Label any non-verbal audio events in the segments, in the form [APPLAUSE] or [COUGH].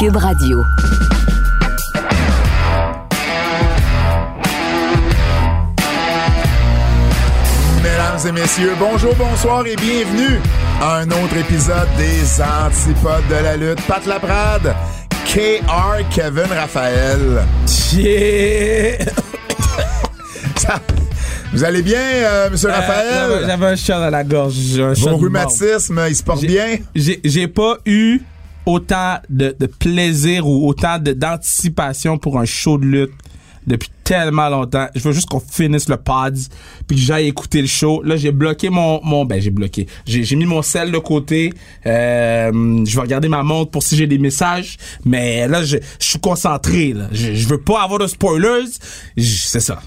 Cube Radio. Mesdames et messieurs, bonjour, bonsoir et bienvenue à un autre épisode des Antipodes de la lutte. Pat Laprade, KR, Kevin Raphaël. Yeah! Ça- vous allez bien, euh, Monsieur Euh, Raphaël? J'avais un chat dans la gorge. j'ai un de rhumatismes, ils se portent J'ai- bien? J'ai pas eu autant de, de plaisir ou autant d'anticipation pour un show de lutte depuis tellement longtemps. Je veux juste qu'on finisse le pod puis que j'aille écouter le show. Là, j'ai bloqué mon mon ben j'ai bloqué. J'ai mis mon sel de côté. Euh, je vais regarder ma montre pour si j'ai des messages, mais là je je suis concentré là. Je, je veux pas avoir de spoilers. C'est ça.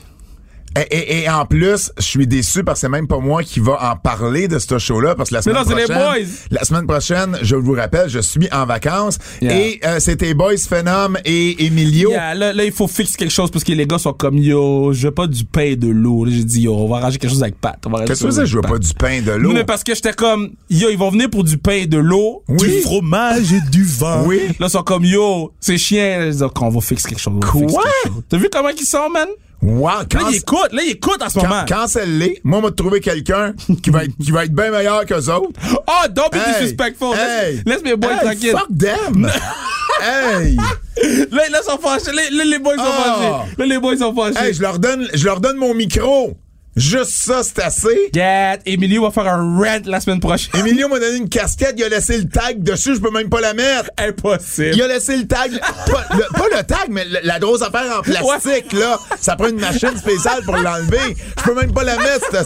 Et, et- et en plus, je suis déçu parce que c'est même pas moi qui va en parler de ce show-là parce que la Mais semaine non, c'est les prochaine, boys. la semaine prochaine, je vous rappelle, je suis en vacances Yeah. et euh, c'était Boys Phenom et Emilio. Yeah, là, là, il faut fixer quelque chose parce que les gars sont comme yo, je veux pas du pain et de l'eau. Là, J'ai dit yo, on va arranger quelque chose avec Pat. Qu'est-ce que quelque tu veux dire, chose je veux pas du pain de l'eau? Non, mais parce que j'étais comme yo, ils vont venir pour du pain et de l'eau, Oui. du fromage et du vin. Oui. Là, ils sont comme yo, c'est chiant. Ils disent, OK, on va fixer quelque chose. Quoi? T'as vu comment ils sont, man? Wow, Là, quand, ils écoutent, là, ils écoutent en ce moment. quand, quand c'est l'est, moi, on va trouver quelqu'un qui va être, qui va être bien meilleur qu'eux autres. Oh, [LAUGHS] don't be Hey, disrespectful. hey, Laisse, laisse mes boys hey, tranquilles. Fuck them! [LAUGHS] hey! Là, là, sont fâchés. Là, là, les boys sont Ah. fâchés. Là, les boys sont fâchés. Hey, je leur donne, je leur donne mon micro. Juste ça, c'est assez. Get, Emilio va faire un rant la semaine prochaine. Emilio m'a donné une casquette, il a laissé le tag dessus, je peux même pas la mettre. Impossible. Il a laissé le tag, pas le, pas le tag, mais le- la grosse affaire en plastique, là. Ça prend une machine spéciale pour l'enlever. Je peux même pas la mettre.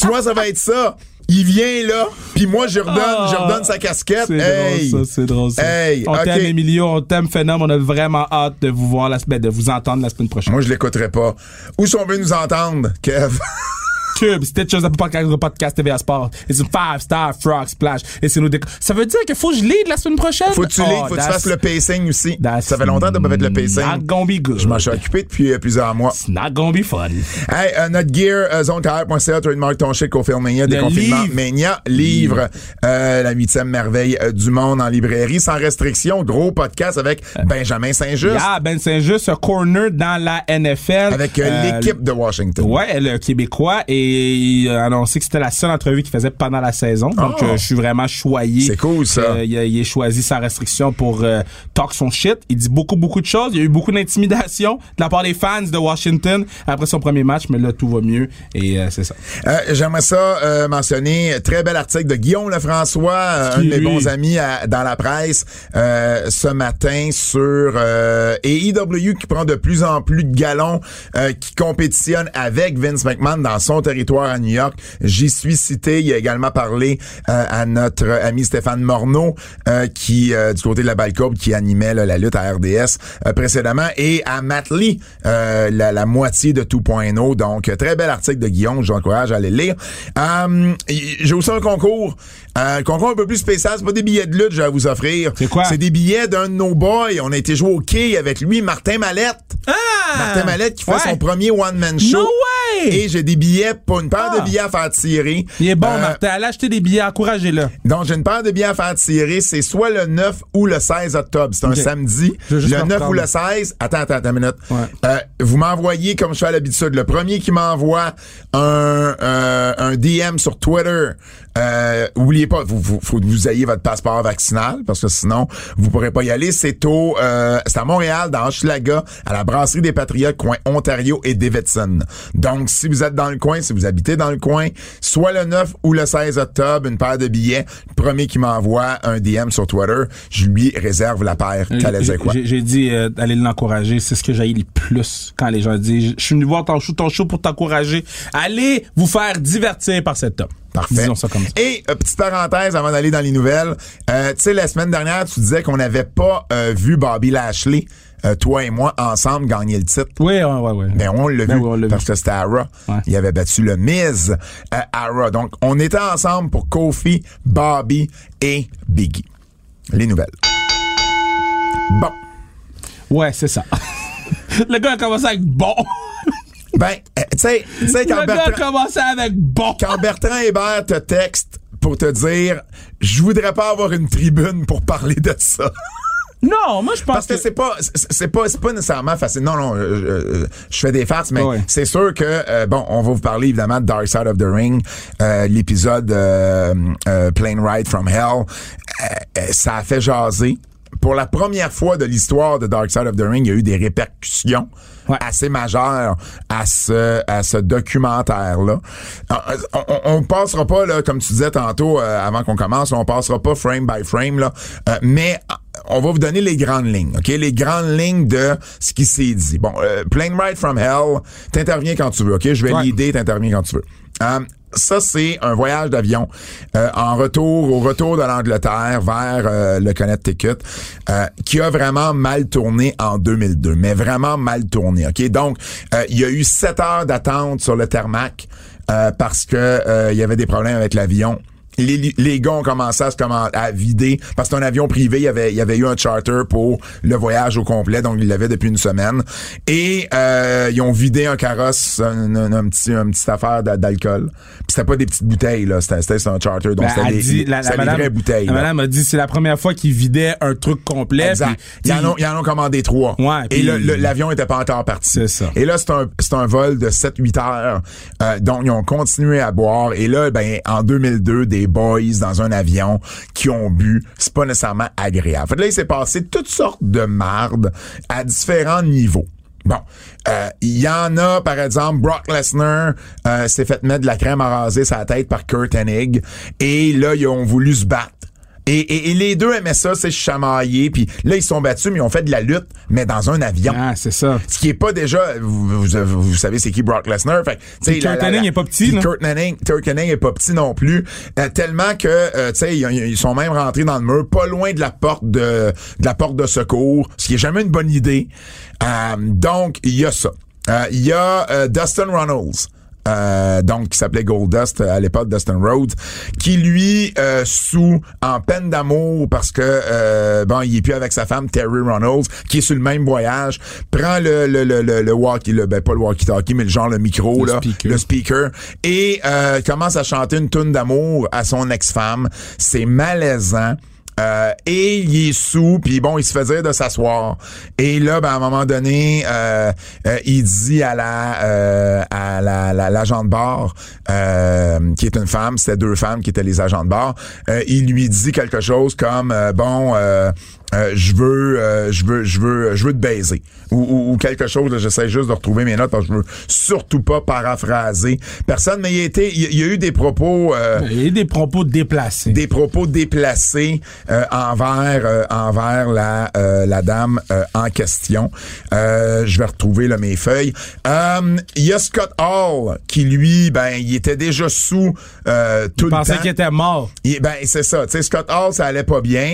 Tu vois, ça va être ça. Il vient là, puis moi, je redonne, je redonne sa casquette. C'est Hey! drôle ça, c'est drôle ça. Hey, on t'aime Emilio, on t'aime Phenom, on a vraiment hâte de vous voir la semaine, de vous entendre la semaine prochaine. Moi, je l'écouterai pas. Où sont veut nous entendre, Kev? [LAUGHS] Cube, Stitchers, Apple Podcast, Podcast TVA Sport. It's a five star frog splash. Et c'est déc- Ça veut dire qu'il faut que je lead la semaine prochaine? Faut que tu Oh, lis, faut que tu fasses le pacing aussi. Ça fait longtemps que t'as pas fait le Not pacing. gonna be good. Je m'en suis occupé depuis euh, plusieurs mois. It's not gonna be fun. Hey, euh, notre gear, euh, zonetire.ca, trademark ton shit, Cofield Mania, déconfinement. Mania, livre, euh, la huitième merveille euh, du monde en librairie, sans restriction, gros podcast avec Benjamin Saint-Just, Yeah, Ben Saint-Just, corner dans la NFL. avec euh, Euh, l'équipe de Washington. Ouais, le Québécois et il a annoncé que c'était la seule entrevue qu'il faisait pendant la saison. Donc Oh. euh, je suis vraiment choyé. C'est cool, ça. Euh, il, a, il a choisi sa restriction pour euh, talk son shit. Il dit beaucoup beaucoup de choses. Il y a eu beaucoup d'intimidation de la part des fans de Washington après son premier match, mais là tout va mieux et euh, c'est ça. Euh, J'aimerais ça euh, mentionner très bel article de Guillaume Lefrançois, un de mes bons amis à- dans la presse euh, ce matin sur euh, AEW qui prend de plus en plus de galons, euh, qui compétitionne avec Vince McMahon dans son territoire à New York. J'y suis cité. Il a également parlé euh, à notre ami Stéphane Morneau euh, qui euh, du côté de la Balcourbe qui animait là, la lutte à RDS euh, précédemment et à Matt Lee, euh, la, la moitié de 2.0. Donc très bel article de Guillaume. Je vous encourage à aller le lire. Euh, J'ai aussi un concours. Un concours un peu plus spécial. C'est pas des billets de lutte que j'ai à vous offrir. C'est quoi? C'est des billets d'un de nos boys. On a été jouer au quai avec lui, Martin Mallette. Martin Mallette qui fait Ouais. son premier one-man show. No way! Et j'ai des billets, pour une paire Ah. de billets à faire tirer. Il est bon, Euh, Martin. Allez acheter des billets, encouragez-le. donc, j'ai une paire de billets à faire tirer. C'est soit le 9 ou le 16 octobre. C'est un samedi. Le me 9 ou le 16. Attends, attends, attends une minute. Ouais. Euh, vous m'envoyez, comme je fais à l'habitude, le premier qui m'envoie un, euh, un DM sur Twitter. Euh, oubliez pas, vous, vous, faut que vous ayez votre passeport vaccinal parce que sinon, vous pourrez pas y aller. C'est au, euh, c'est à Montréal, dans Hochelaga, à la brasserie des Patriotes, coin Ontario et Davidson. Donc, si vous êtes dans le coin, si vous habitez dans le coin, soit le 9 ou le 16 octobre, une paire de billets. Le premier qui m'envoie un DM sur Twitter, je lui réserve la paire. Quoi? J'ai j'ai dit euh, d'aller l'encourager. C'est ce que j'ai le plus quand les gens disent Je suis venu voir ton show, ton show pour t'encourager. Allez vous faire divertir par cet homme. Parfait. Disons ça comme ça. Et euh, petite parenthèse avant d'aller dans les nouvelles, euh, tu sais la semaine dernière tu disais qu'on n'avait pas euh, vu Bobby Lashley, toi et moi ensemble gagner le titre. Oui, ouais, ouais. Ben on l'a Ben vu oui, on parce vu. que c'était à Raw. Ouais. Il avait battu le Miz à Raw. Donc on était ensemble pour Kofi, Bobby et Biggie. Les nouvelles. Bon. Ouais, c'est ça. [LAUGHS] le gars a commencé avec bon. Ben, euh, tu sais, quand le gars Bertrand, avec bon. quand Bertrand Hébert te texte pour te dire je voudrais pas avoir une tribune pour parler de ça. Non, moi je pense Parce que c'est pas c'est pas c'est pas nécessairement facile. Non non, euh, euh, je fais des farces mais Ouais. c'est sûr que euh, bon, on va vous parler évidemment de Dark Side of the Ring, euh, l'épisode euh, Plane Ride from Hell, ça a fait jaser. Pour la première fois de l'histoire de Dark Side of the Ring, il y a eu des répercussions Ouais. assez majeures à ce à ce documentaire là. On, on, on passera pas là comme tu disais tantôt euh, avant qu'on commence, on passera pas frame by frame là, Euh, mais euh, on va vous donner les grandes lignes, OK? Les grandes lignes de ce qui s'est dit. Bon, euh, Plane Ride from Hell, t'interviens quand tu veux, OK? Je vais Ouais. l'idée, t'interviens quand tu veux. Euh, ça, c'est un voyage d'avion euh, en retour, au retour de l'Angleterre vers euh, le Connecticut, euh, qui a vraiment mal tourné en 2002, mais vraiment mal tourné. Ok, donc euh, il y a eu sept heures d'attente sur le tarmac euh, parce que il y avait des problèmes avec l'avion. Les, les gars ont commencé à se à vider parce que c'est un avion privé. Il y avait, il y avait eu un charter pour le voyage au complet, donc ils l'avaient depuis une semaine. Et euh, ils ont vidé un carrosse, un, un- un petit, un petit affaire d'a- d'alcool. Puis c'était pas des petites bouteilles là, c'était, c'était un charter, donc Ben, c'était des, dit- la, la c'était des madame, vraies bouteilles. la là. madame a dit c'est la première fois qu'il vidait un truc complet. Exact. puis, Ils en, ont, ils en ont commandé trois. Ouais, Et l'avion était pas encore parti. C'est ça. Et là, c'est un, c'est un vol de 7-8 heures. Euh, donc, ils ont continué à boire. Et là, ben, en 2002, des boys dans un avion qui ont bu, c'est pas nécessairement agréable. Fait que là, il s'est passé toutes sortes de mardes à différents niveaux. Bon, euh, il y en a, par exemple, Brock Lesnar euh, s'est fait mettre de la crème à raser sa tête par Kurt Hennig. Et là, ils ont voulu se battre. Et, et- et les deux aimaient ça, c'est chamailler. Puis là, ils se sont battus, mais ils ont fait de la lutte, mais dans un avion. Ah, c'est ça. Ce qui est pas déjà, vous, vous- vous savez c'est qui Brock Lesnar. Fait, Kurt Hennig est pas petit, là. Kurt Hennig, Kurt Hennig est pas petit non plus. Euh, tellement que, euh, tu sais, ils, ils sont même rentrés dans le mur, pas loin de la porte de, de la porte de secours, ce qui est jamais une bonne idée. Euh, donc, il y a ça. Euh, Il y a euh, Dustin Runnels. Euh, donc qui s'appelait Goldust euh, à l'époque Dustin Rhodes qui lui euh, sous en peine d'amour parce que euh, bon il est plus avec sa femme Terry Runnels qui est sur le même voyage prend le le le le, le walkie le ben pas le walkie talkie mais le genre le micro Le là speaker. le speaker et euh, commence à chanter une tune d'amour à son ex-femme c'est malaisant euh, et il est sous, puis bon, il se fait dire de s'asseoir. Et là, ben, à un moment donné, euh, euh, il dit à la euh, à la, la l'agent de bar, qui est une femme, c'était deux femmes qui étaient les agents de bar, il lui dit quelque chose comme bon, euh, je veux, euh, je veux, je veux, je veux te baiser ou, ou, ou quelque chose. J'essaie juste de retrouver mes notes je veux surtout pas paraphraser personne, mais il a été, il y a- il y eu des propos. euh, Il y a eu des propos déplacés. des propos déplacés euh, envers euh, envers la euh, la dame euh, en question. Euh, je vais retrouver là, mes feuilles. Euh, Il y a Scott Hall qui lui ben il était déjà sous euh, tout Je le pensais temps. qu'il était mort. Il- ben c'est ça, tu sais Scott Hall ça allait pas bien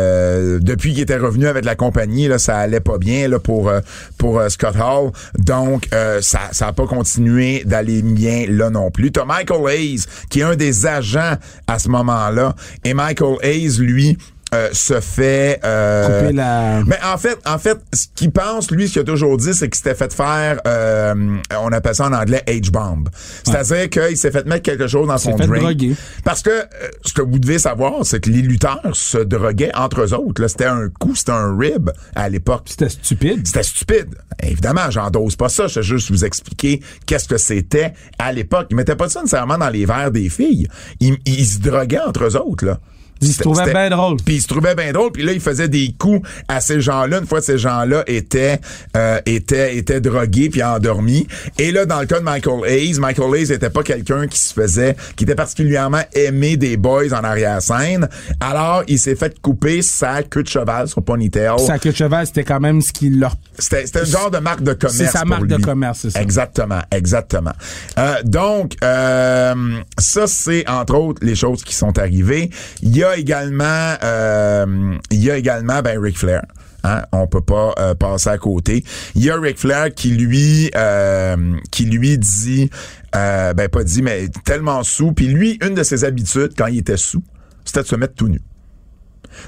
euh, depuis qu'il était revenu avec la compagnie là ça allait pas bien pour euh, pour euh, Scott Hall donc ça ça a pas continué d'aller bien là non plus. T'as Michael Hayes qui est un des agents à ce moment-là et Michael Hayes lui euh, se fait euh, Couper la- mais en fait, en fait, ce qu'il pense, lui, ce qu'il a toujours dit, c'est qu'il s'était fait faire, euh, on appelle ça en anglais H-bomb. C'est-à-dire qu'il s'est fait mettre quelque chose dans son fait drink. droguer. Parce que euh, ce que vous devez savoir, c'est que les lutteurs se droguaient entre eux autres. là. C'était un coup, c'était un rib à l'époque. C'était stupide. C'était stupide. Évidemment, j'endose pas ça. Je vais juste vous expliquer qu'est-ce que c'était à l'époque. Ils mettaient pas ça nécessairement dans les verres des filles. Ils, ils se droguaient entre eux autres, là. Il se trouvait bien drôle. Puis il se trouvait bien drôle. Puis là, il faisait des coups à ces gens-là. Une fois, ces gens-là étaient euh, étaient étaient drogués puis endormis. Et là, dans le cas de Michael Hayes, Michael Hayes était pas quelqu'un qui se faisait, qui était particulièrement aimé des boys en arrière-scène. Alors, il s'est fait couper sa queue de cheval, son ponytail. Sa queue de cheval, c'était quand même ce qui leur C'était c'était un genre de marque de commerce. C'est sa marque de commerce, c'est ça. Exactement, exactement. Euh, donc, euh, ça, c'est entre autres les choses qui sont arrivées. Il y a également, euh, il y a également, ben, Ric Flair. Hein, on peut pas euh, passer à côté. Il y a Ric Flair qui lui euh, qui lui dit euh, ben pas dit mais tellement sous puis lui une de ses habitudes quand il était sous c'était de se mettre tout nu.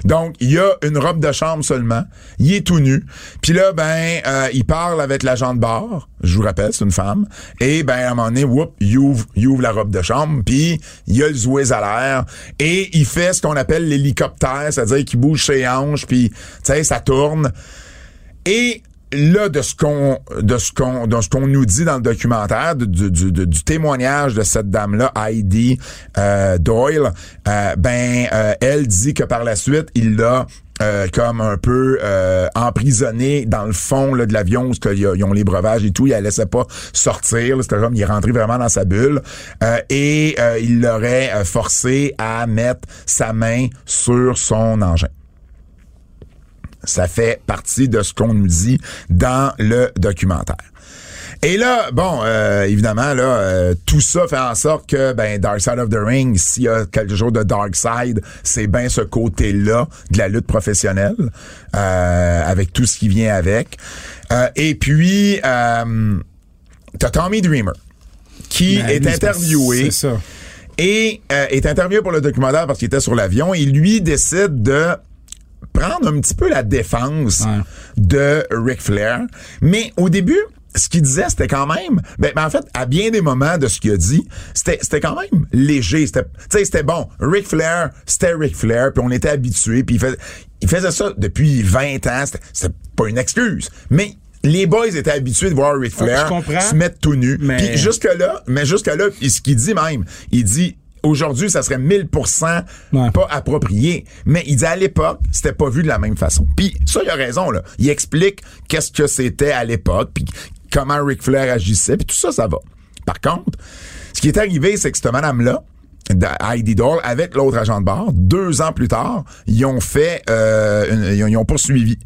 Donc, il y a une robe de chambre seulement. Il est tout nu. Puis là, ben, euh, il parle avec l'agent de bar. Je vous rappelle, c'est une femme. Et ben, à un moment donné, whoop, il ouvre, la robe de chambre. Puis, il y a le zouez à l'air. Et il fait ce qu'on appelle l'hélicoptère, c'est-à-dire qu'il bouge ses hanches. Puis, tu sais, ça tourne. Et là, de ce qu'on de ce qu'on de ce qu'on nous dit dans le documentaire, du, témoignage de cette dame-là, Heidi euh, Doyle, euh, ben euh, elle dit que par la suite, il l'a euh, comme un peu euh, emprisonné dans le fond là, de l'avion où il y a- ils ont les breuvages et tout, il la laissait pas sortir, c'était comme il est rentré vraiment dans sa bulle et il l'aurait forcé à mettre sa main sur son engin. Ça fait partie de ce qu'on nous dit dans le documentaire. Et là, bon, euh, évidemment, là, euh, tout ça fait en sorte que, ben, Dark Side of the Ring, s'il y a quelque chose de Dark Side, c'est bien ce côté-là de la lutte professionnelle, euh, avec tout ce qui vient avec. Euh, et puis, euh, t'as Tommy Dreamer, qui Ben, est lui, interviewé C'est ça. et euh, est interviewé pour le documentaire parce qu'il était sur l'avion et lui décide de prendre un petit peu la défense Ouais. de Ric Flair. Mais au début, ce qu'il disait, c'était quand même, ben, ben, en fait, à bien des moments de ce qu'il a dit, c'était, c'était quand même léger. C'était, c'était bon. Ric Flair, c'était Ric Flair, puis on était habitués, puis il, fais- il faisait ça depuis 20 ans. C'était, c'était pas une excuse, mais les boys étaient habitués de voir Ric Flair je comprends. se mettre tout nu. Mais- Puis jusque-là, mais jusque-là, puis ce qu'il dit même, il dit aujourd'hui, ça serait 1000% Ouais. pas approprié. Mais il dit à l'époque, c'était pas vu de la même façon. Puis ça, il a raison, là. Il explique qu'est-ce que c'était à l'époque, puis comment Ric Flair agissait, puis tout ça, ça va. Par contre, ce qui est arrivé, c'est que cette madame-là, Heidi Doll, avec l'autre agent de bar, deux ans plus tard, ils ont fait, euh, une- ils, ont, ils ont poursuivi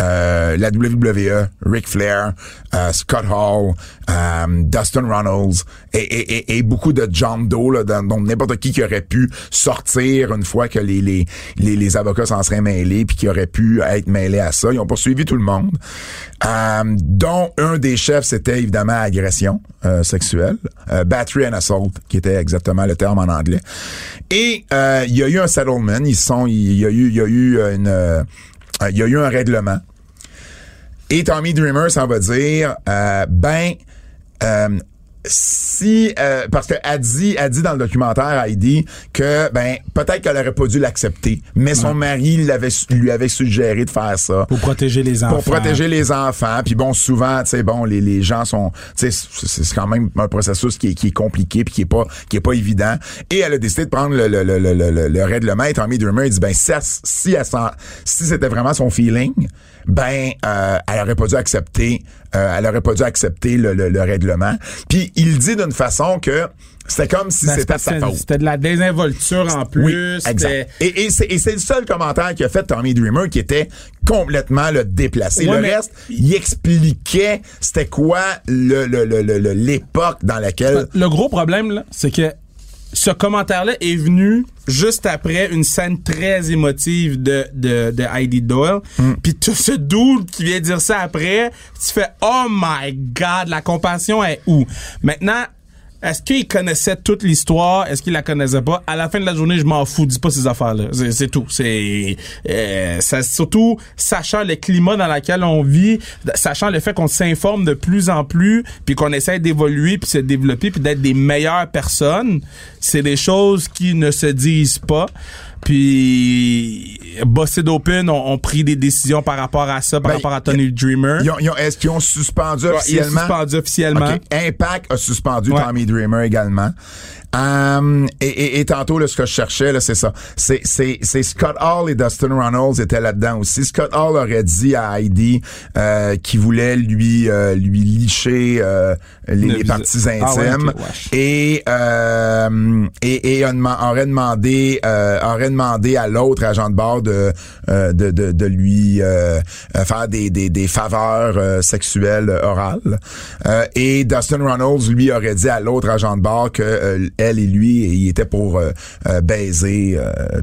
euh, la WWE, Ric Flair, euh, Scott Hall, euh, Dustin Runnels et, et, et, et beaucoup de John Doe, là, dont n'importe qui qui aurait pu sortir une fois que les, les, les, les avocats s'en seraient mêlés puis qui aurait pu être mêlés à ça. Ils ont poursuivi tout le monde. Euh, dont un des chefs, c'était évidemment agression euh, sexuelle, battery and assault, qui était exactement le terme en anglais. Et il y a eu un settlement. Ils il y a eu, il y a eu une, il y a eu un règlement. Et Tommy Dreamer s'en va dire, euh, ben, euh, si euh, parce que a dit a dit dans le documentaire Heidi que ben peut-être qu'elle aurait pas dû l'accepter mais son mari l'avait lui avait suggéré de faire ça Pour protéger les enfants. pour protéger les enfants. Puis bon, souvent, tu sais, bon, les, les gens sont, tu sais, c'est c'est quand même un processus qui est, qui est compliqué puis qui est pas, qui est pas évident. Et elle a décidé de prendre le, le, le, le, le, le règlement. Et Tommy Dreamer, il dit, ben, si, elle si, elle si c'était vraiment son feeling, ben, euh, elle aurait pas dû accepter, euh, elle aurait pas dû accepter le, le, le règlement. Puis il dit d'une façon que c'était comme si Ben, c'était sa faute. C'était de la désinvolture en plus. Oui, exact. Et, et c'est et c'est le seul commentaire qu'il a fait Tommy Dreamer qui était complètement le déplacé. Ouais, le mais- reste, il expliquait c'était quoi le le- le- le- le- l'époque dans laquelle Le gros problème, là, c'est que ce commentaire-là est venu juste après une scène très émotive de, de, de Heidi Doyle. Hmm. Puis tout ce dude qui vient dire ça après, tu fais « Oh my God, la compassion est où? » Maintenant, est-ce qu'il connaissait toute l'histoire? Est-ce qu'il la connaissait pas? À la fin de la journée, je m'en fous. Dis pas ces affaires-là. C'est, tout. C'est euh, surtout sachant le climat dans lequel on vit, sachant le fait qu'on s'informe de plus en plus, puis qu'on essaie d'évoluer, puis se développer, puis d'être des meilleures personnes. C'est des choses qui ne se disent pas. Puis Busted Open ont, ont pris des décisions par rapport à ça, par Ben, rapport à Tony Dreamer. Ils ont- ils ont- Est-ce qu'ils ont suspendu Ouais, il est officiellement? suspendu officiellement. Impact a suspendu Ouais. Tommy Dreamer également. Um, et, et, et tantôt, là, ce que je cherchais, là, c'est ça. C'est, c'est, c'est Scott Hall et Dustin Runnels étaient là-dedans aussi. Scott Hall aurait dit à Heidi euh, qu'il voulait lui euh, lui licher euh, les, les parties Ah ouais, intimes ok, wesh. et euh, et, et deman- aurait demandé euh, aurait demandé à l'autre agent de bord de euh, de, de, de lui euh, euh, faire des, des, des faveurs euh, sexuelles orales et Dustin Runnels lui aurait dit à l'autre agent de bord que elle et lui il était pour baiser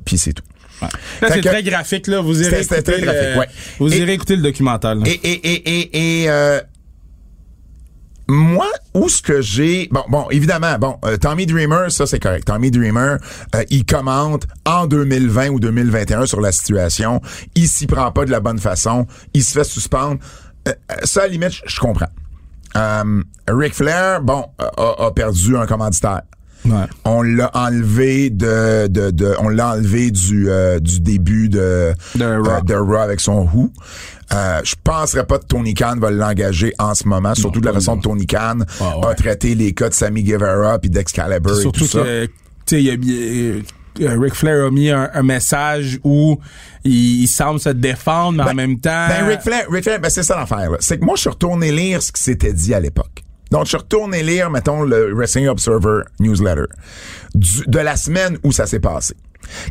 puis c'est tout Là, c'est très graphique, là. Vous irez écouter, très graphique, le, ouais. vous Et- irez écouter le documentaire. là. Et, et, et, et, et euh, moi, où ce que j'ai... Bon, bon, évidemment, bon, euh, Tommy Dreamer, ça c'est correct. Tommy Dreamer, euh, il commente en 2020 ou 2021 sur la situation. Il s'y prend pas de la bonne façon. Il se fait suspendre. Euh, ça, à la limite, je- comprends. Ric Flair, bon, a perdu un commanditaire. Ouais. On l'a enlevé de, de, de on l'a enlevé du euh, du début de De Raw. euh, de Raw avec son Who. Euh, je penserais pas que Tony Khan va l'engager en ce moment, surtout de la façon que Tony Khan Ah, ouais. a traité les cas de Sammy Guevara puis d'Excalibur et Surtout tout ça. que, tu sais, il y a euh, Ric Flair a mis un, un message où il, il semble se défendre, mais en même temps. Ben, Ric Flair, Ric Flair, ben, c'est ça l'affaire. C'est que moi, je suis retourné lire ce qui s'était dit à l'époque. Donc, je suis retourné lire, mettons, le Wrestling Observer newsletter de la semaine où ça s'est passé.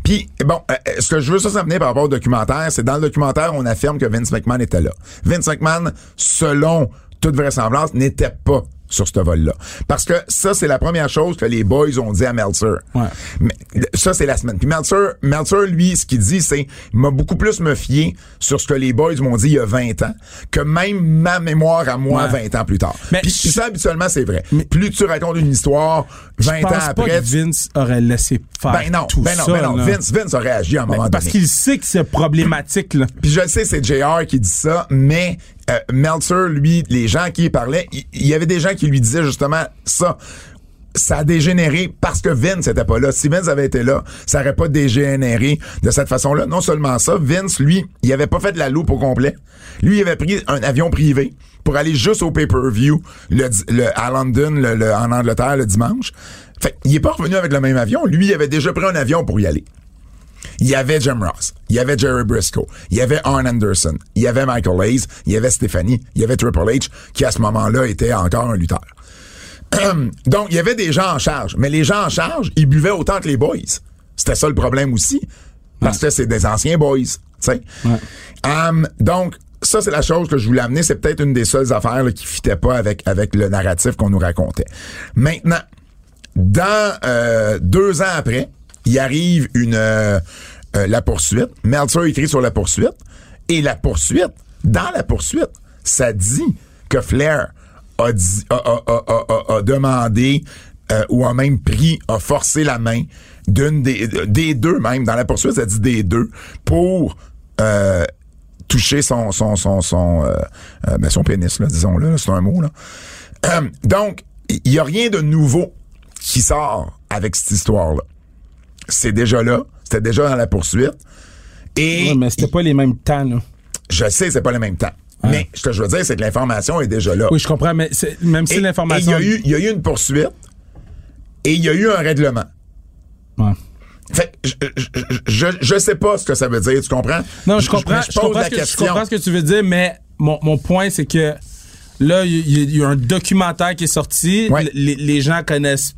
Puis, bon, euh, euh, ce que je veux ça s'amener par rapport au documentaire, c'est dans le documentaire, on affirme que Vince McMahon était là. Vince McMahon, selon toute vraisemblance, n'était pas sur ce vol-là. Parce que ça, c'est la première chose que les boys ont dit à Meltzer. Ouais. Mais ça, c'est la semaine. Puis Meltzer, Meltzer, lui, ce qu'il dit, c'est il m'a beaucoup plus me fié sur ce que les boys m'ont dit il y a 20 ans que même ma mémoire à moi Ouais. 20 ans plus tard. Mais puis, je- ça, habituellement, c'est vrai. plus tu racontes une histoire 20 je pense ans pas après... que Vince aurait laissé faire ben non, tout ben non, ça. ben non. Vince, Vince a réagi à un moment Parce donné. qu'il sait que c'est problématique, là. Puis je le sais, c'est JR qui dit ça, mais euh, Meltzer, lui, les gens qui y parlaient, il y, avait des gens qui lui disaient justement ça. Ça a dégénéré parce que Vince n'était pas là. Si Vince avait été là, ça aurait pas dégénéré de cette façon-là. Non seulement ça, Vince, lui, il avait pas fait de la loupe au complet. Lui, il avait pris un avion privé pour aller juste au pay-per-view le, le- à London, le- le- en Angleterre, le dimanche. Fait il est pas revenu avec le même avion. Lui, il avait déjà pris un avion pour y aller. Il y avait Jim Ross, il y avait Jerry Briscoe, il y avait Arn Anderson, il y avait Michael Hayes, il y avait Stephanie, il y avait Triple H, qui à ce moment-là était encore un lutteur. [CLEARS THROAT] Donc, il y avait des gens en charge, mais les gens en charge, ils buvaient autant que les boys. C'était ça le problème aussi, parce que c'est des anciens boys, tu sais. Um, donc, ça, c'est la chose que je voulais amener. C'est peut-être une des seules affaires là, qui fitait pas avec, avec le narratif qu'on nous racontait. Maintenant, dans euh, deux ans après, il arrive une euh, euh, la poursuite. Meltzer écrit sur la poursuite. Et la poursuite, dans la poursuite, ça dit que Flair a, dit- a, a- a- demandé euh, ou a même pris, a forcé la main d'une des, des deux même. Dans la poursuite, ça dit des deux pour euh, toucher son son son son euh, euh, ben, son pénis là, disons-le, c'est un mot là. Donc, il y a rien de nouveau qui sort avec cette histoire-là. C'est déjà là, c'était déjà dans la poursuite. Et Ouais, mais c'était pas les mêmes temps, là. je sais, c'est pas le même temps. Mais ce que je veux dire, c'est que l'information est déjà là. Oui, je comprends, mais même si l'information. Il y, a eu- il y a eu une poursuite et il y a eu un règlement. Ouais. Fait je, je, je, je sais pas ce que ça veut dire, tu comprends? Non, je comprends, je, pose comprends la ce que, je question. comprends ce que tu veux dire, mais mon, mon point, c'est que là, il y, a un documentaire qui est sorti. Ouais. Les, les gens connaissent,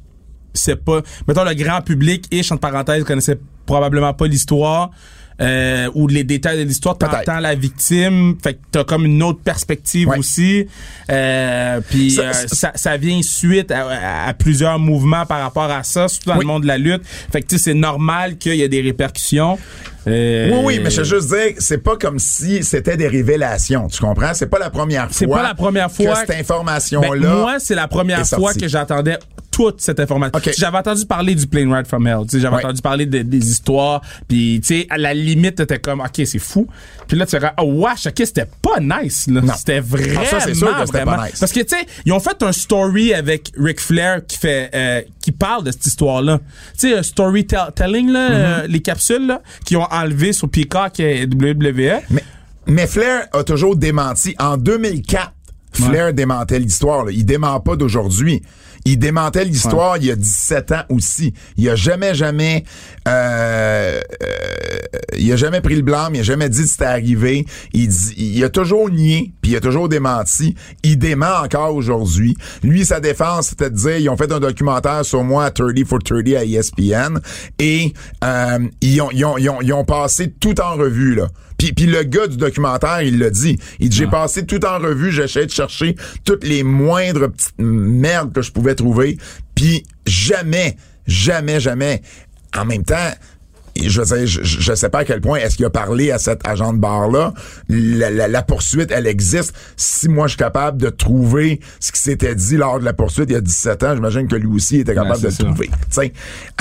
c'est pas, mettons le grand public et, entre parenthèses, connaissait probablement pas l'histoire. Euh, ou les détails de l'histoire, t'entends la victime, fait que t'as comme une autre perspective Ouais. aussi. Euh, puis Ça- euh, ça- ça, vient suite à, plusieurs mouvements par rapport à ça, surtout dans Oui. le monde de la lutte. Fait que tu sais, c'est normal qu'il y ait des répercussions. Euh, Oui, oui, mais je veux juste dire, c'est pas comme si c'était des révélations, tu comprends? C'est pas la première fois. C'est pas la première fois que cette information-là. Ben, moi, c'est la première fois sortie. que j'entendais toute cette information. J'avais entendu parler du Plane Ride from Hell. J'avais Ouais. entendu parler de- des histoires. Puis, tu sais, à la limite, t'étais comme, OK, c'est fou. Puis là, tu dirais, oh, wesh, OK, c'était pas nice. C'était vraiment, Ah, ça, c'est sûr que c'était pas vraiment. nice. Parce que, tu sais, ils ont fait un story avec Ric Flair qui fait, euh, qui parle de cette histoire-là. Tu sais, storytelling, là, Mm-hmm. euh, les capsules, là, qui ont enlevé sur Peacock et WWE. Mais, mais Flair a toujours démenti. En 2004, Flair démentait l'histoire. Il dément pas d'aujourd'hui. Il démentait l'histoire il y a 17 ans aussi. Il a jamais, jamais, euh, euh, il a jamais pris le blâme. Il a jamais dit que c'était arrivé. Il, dit, il a toujours nié, puis il a toujours démenti. Il dément encore aujourd'hui. Lui, sa défense, c'était de dire, ils ont fait un documentaire sur moi à 30 for 30 à ESPN et euh, ils, ont, ils, ont, ils, ont, ils ont passé tout en revue là. Puis, puis le gars du documentaire, il l'a dit. Il dit, j'ai passé tout en revue, j'essayais de chercher toutes les moindres petites merdes que je pouvais trouver. Puis jamais, jamais, jamais. En même temps, je veux dire, je, sais pas à quel point est-ce qu'il a parlé à cet agent de bar-là. La, la- la poursuite, elle existe. Si moi, je suis capable de trouver ce qui s'était dit lors de la poursuite il y a 17 ans, j'imagine que lui aussi était capable Ouais, de le c'est ça. trouver.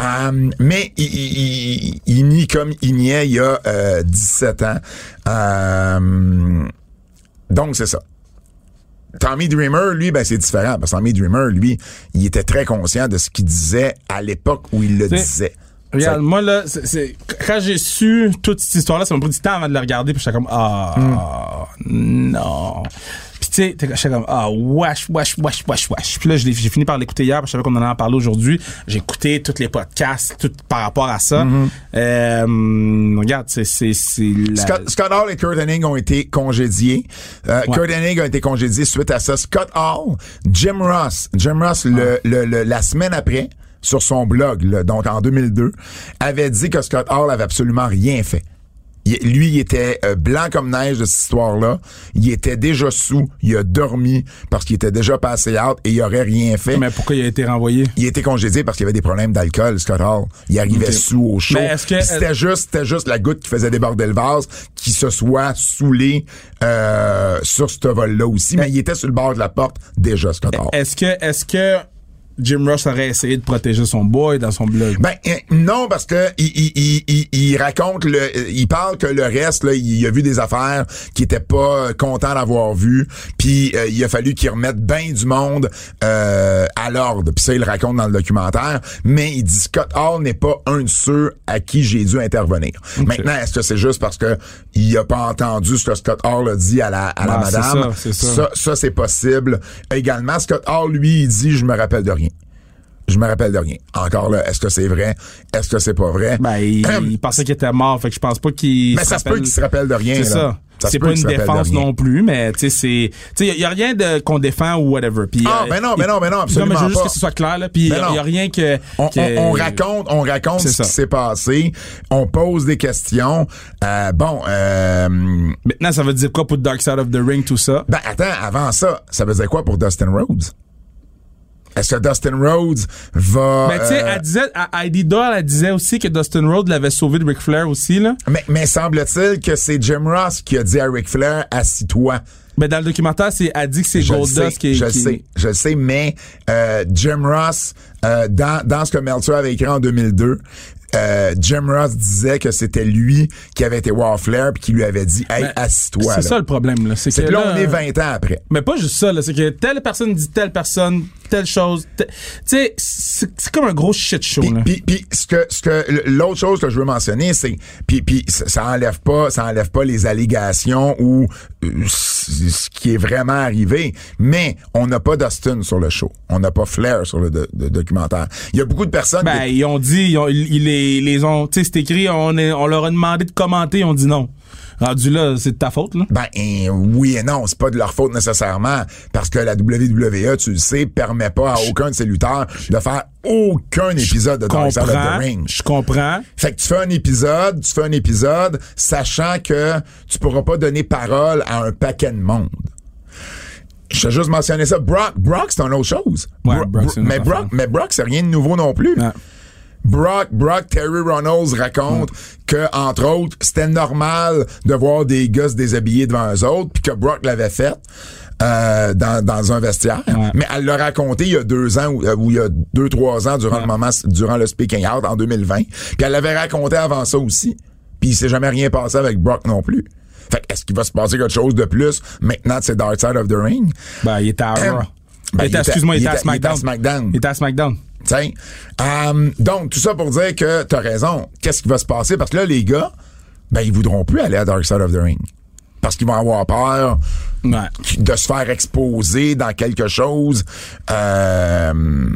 Euh, mais il, il, il- il nie comme il niait il y a euh, 17 ans. Euh, donc, c'est ça. Tommy Dreamer, lui, ben c'est différent. Parce que Tommy Dreamer, lui, il était très conscient de ce qu'il disait à l'époque où il le disait. Regarde, moi, là, c'est, c'est- quand j'ai su toute cette histoire-là, ça m'a pris du temps avant de la regarder, puis j'étais comme, ah, non. Puis tu sais, j'étais comme, ah, wesh, wesh, wesh, wesh, wesh. Puis là, j'ai fini par l'écouter hier, que je savais qu'on en allait en parler aujourd'hui. J'ai écouté tous les podcasts, tout par rapport à ça. Euh, regarde, c'est, c'est, c'est la- Scott, Scott Hall et Kurt Hennig ont été congédiés. Euh, Ouais. Kurt Hennig a été congédié suite à ça. Scott Hall, Jim Ross, Jim Ross le, le- le- la semaine après, sur son blog, là, donc en 2002, avait dit que Scott Hall avait absolument rien fait. Il- lui, il était euh, blanc comme neige de cette histoire-là. Il était déjà sous. Il a dormi parce qu'il était déjà passé out et il aurait rien fait. Mais pourquoi il a été renvoyé? Il a été congédié parce qu'il y avait des problèmes d'alcool, Scott Hall. Il arrivait sous au show. C'était juste, c'était juste la goutte qui faisait déborder le vase qui se soit saoulé euh, sur ce vol-là aussi. Mais il était sur le bord de la porte déjà, Scott Hall. Est-ce que, est-ce que Jim Ross aurait essayé de protéger son boy dans son blog? Ben euh, non parce que il, il, il, il- raconte le il parle que le reste là il a vu des affaires qui était pas euh, content d'avoir vu puis euh, il a fallu qu'il remette bien du monde euh, à l'ordre. Puis ça il le raconte dans le documentaire. Mais il dit Scott Hall n'est pas un de ceux à qui j'ai dû intervenir. Maintenant est-ce que c'est juste parce que il a pas entendu ce que Scott Hall a dit à la à la Ah, madame? ça, c'est ça. ça ça c'est possible. Également Scott Hall lui il dit je me rappelle de rien je me rappelle de rien. Encore là, est-ce que c'est vrai? Est-ce que c'est pas vrai? Ben, il, il pensait qu'il était mort, fait que je pense pas qu'il mais ça se peut qu'il se rappelle de rien. C'est ça. se C'est pas une se défense non plus, mais tu sais, c'est, tu sais, y, a rien de qu'on défend ou whatever. Puis, Ah, euh, ben non, ben non, ben non, absolument mais je veux juste pas. que ce soit clair là. Puis y, Ben a- non. y a rien que. On, que- on- on raconte, on raconte ce ça. qui s'est passé. On pose des questions. Euh, bon, euh, Maintenant, ça veut dire quoi pour Dark Side of the Ring, tout ça? ben attends, avant ça, ça veut dire quoi pour Dustin Rhodes? Est-ce que Dustin Rhodes va... Ben, tu sais, euh, elle disait, Heidi Doyle, elle disait aussi que Dustin Rhodes l'avait sauvé de Ric Flair aussi, là. mais, mais semble-t-il que c'est Jim Ross qui a dit à Ric Flair, assis-toi. Ben, dans le documentaire, c'est, elle dit que c'est Goldust qui est. je qui- sais, je sais, mais euh, Jim Ross, euh, dans, dans ce que Meltzer avait écrit en 2002, euh, Jim Ross disait que c'était lui qui avait été voir Flair puis qui lui avait dit Hey, Ben, assis-toi. C'est ça le problème, là. C'est que que là, là, on est 20 ans après. Mais pas juste ça, là. C'est que telle personne dit telle personne, telle chose. Tu sais, c'est comme un gros shit show, Puis, ce que ce que l'autre chose que je veux mentionner c'est puis ça enlève pas ça enlève pas les allégations ou euh, ce qui est vraiment arrivé mais on n'a pas Dustin sur le show on n'a pas Flair sur le de- documentaire il y a beaucoup de personnes Ben, qui- ils ont dit, ils, ont, ils, ils les, les ont, tu sais, c'est écrit, on, est, on leur a demandé de commenter, ont dit non. Rendu là, c'est de ta faute, là. Ben euh, oui et non, c'est pas de leur faute nécessairement parce que la WWE, tu le sais, permet pas à aucun de ses lutteurs de faire aucun épisode de Dark Side of the Ring. je comprends. Fait que tu fais un épisode, tu fais un épisode, sachant que tu pourras pas donner parole à un paquet de monde. Je vais juste mentionner ça. Brock, Brock, c'est une autre chose. Ouais, Bro- Brock, c'est une mais Brock, mais Brock, c'est rien de nouveau non plus. Ouais. Brock, Brock, Terry Reynolds raconte que, entre autres, c'était normal de voir des gars se déshabiller devant eux autres, puis que Brock l'avait fait. euh, dans, dans un vestiaire. Ouais. Mais elle l'a raconté il y a deux ans ou, euh, ou il y a deux, trois ans durant le moment, durant le speaking out en 2020. Puis elle l'avait raconté avant ça aussi. Puis il s'est jamais rien passé avec Brock non plus. Fait que est-ce qu'il va se passer quelque chose de plus maintenant de ces Dark Side of the Ring? Ben, il était à Raw. Ben, il était, excuse-moi, il, était à il était à SmackDown. SmackDown. Il était à SmackDown. T'sais. Um, donc, tout ça pour dire que t'as raison. Qu'est-ce qui va se passer? Parce que là, les gars, ben, ils voudront plus aller à Dark Side of the Ring. Parce qu'ils vont avoir peur Ouais. de se faire exposer dans quelque chose, euh,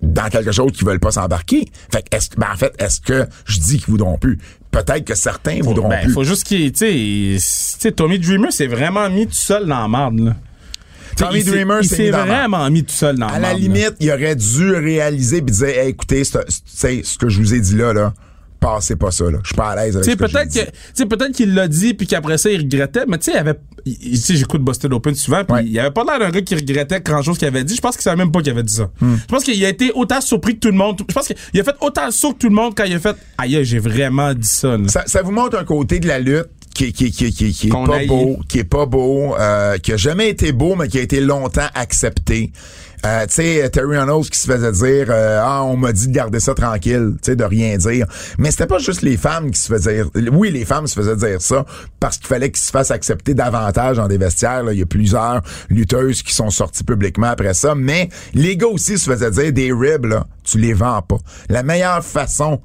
dans quelque chose qu'ils veulent pas s'embarquer. Fait est-ce, ben, en fait, est-ce que je dis qu'ils voudront plus? Peut-être que certains voudront Ben, plus. faut juste qu'il, tu sais, il- tu sais, Tommy Dreamer s'est vraiment mis tout seul dans la marde, là. Tommy il Dreamer marde. vraiment mis tout seul dans À la limite, il aurait dû réaliser puis dire, Hey, écoutez, c'est- c'est ce que je vous ai dit là, là, passez pas ça, là. Je suis pas à l'aise avec Tu sais, ce peut-être que, peut-être qu'il l'a dit puis qu'après ça il regrettait, mais tu sais, il avait, tu sais, j'écoute Busted Open souvent puis Ouais. il avait pas l'air d'un gars qui regrettait grand chose qu'il avait dit. Je pense qu'il savait même pas qu'il avait dit ça. Hmm. Je pense qu'il a été autant surpris que tout le monde. Je pense qu'il a fait autant le saut que tout le monde quand il a fait, aïe, j'ai vraiment dit ça, là. Ça, ça vous montre un côté de la lutte qui, qui, qui, qui, qui est Qu'on pas beau, qui est pas beau, euh, qui a jamais été beau, mais qui a été longtemps accepté. Euh, tu sais, Terry Reynolds qui se faisait dire euh, Ah, on m'a dit de garder ça tranquille, tu sais, de rien dire. Mais c'était pas juste les femmes qui se faisaient dire. Oui, les femmes se faisaient dire ça parce qu'il fallait qu'ils se fassent accepter davantage dans des vestiaires. là. Il y a plusieurs lutteuses qui sont sorties publiquement après ça. Mais les gars aussi se faisaient dire des ribs, là, tu les vends pas. La meilleure façon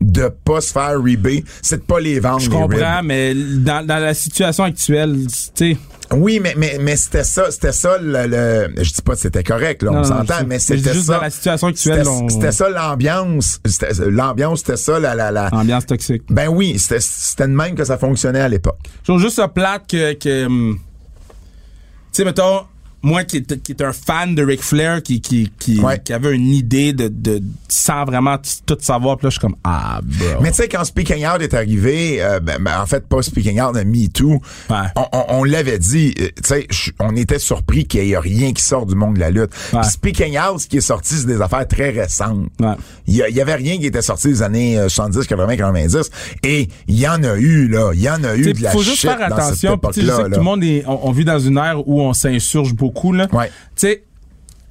de pas se faire ribber, c'est de pas les vendre. Je comprends, mais dans, dans la situation actuelle, tu sais, Oui, mais mais mais c'était ça, c'était ça le, le- je dis pas que c'était correct là, on s'entend, mais c'était juste ça. dans la situation actuelle, C'était on- ça l'ambiance, l'ambiance c'était ça la la la. ambiance toxique. Ben oui, c'était c'était de même que ça fonctionnait à l'époque. Je trouve juste ça plate que, que hum, tu sais, mettons, moi qui est, qui est un fan de Ric Flair, qui, qui, qui, Ouais. qui avait une idée de, de, sans vraiment tout savoir, puis là, je suis comme, ah, bro. Mais tu sais quand Speaking Out est arrivé, euh, ben, ben, en fait pas Speaking Out, mais Me Too, Ouais. on, on, on l'avait dit, euh, tu sais, on était surpris qu'il y ait rien qui sort du monde de la lutte. Ouais. Speaking Out, ce qui est sorti, c'est des affaires très récentes. Il y, avait rien qui était sorti des années euh, 70, 80, 90. Et il y en a eu, là. Il y en a eu de la faut juste faire dans cette attention. époque-là. que là. tout le monde est, on, on vit dans une ère où on s'insurge beaucoup, là. Ouais. Tu sais,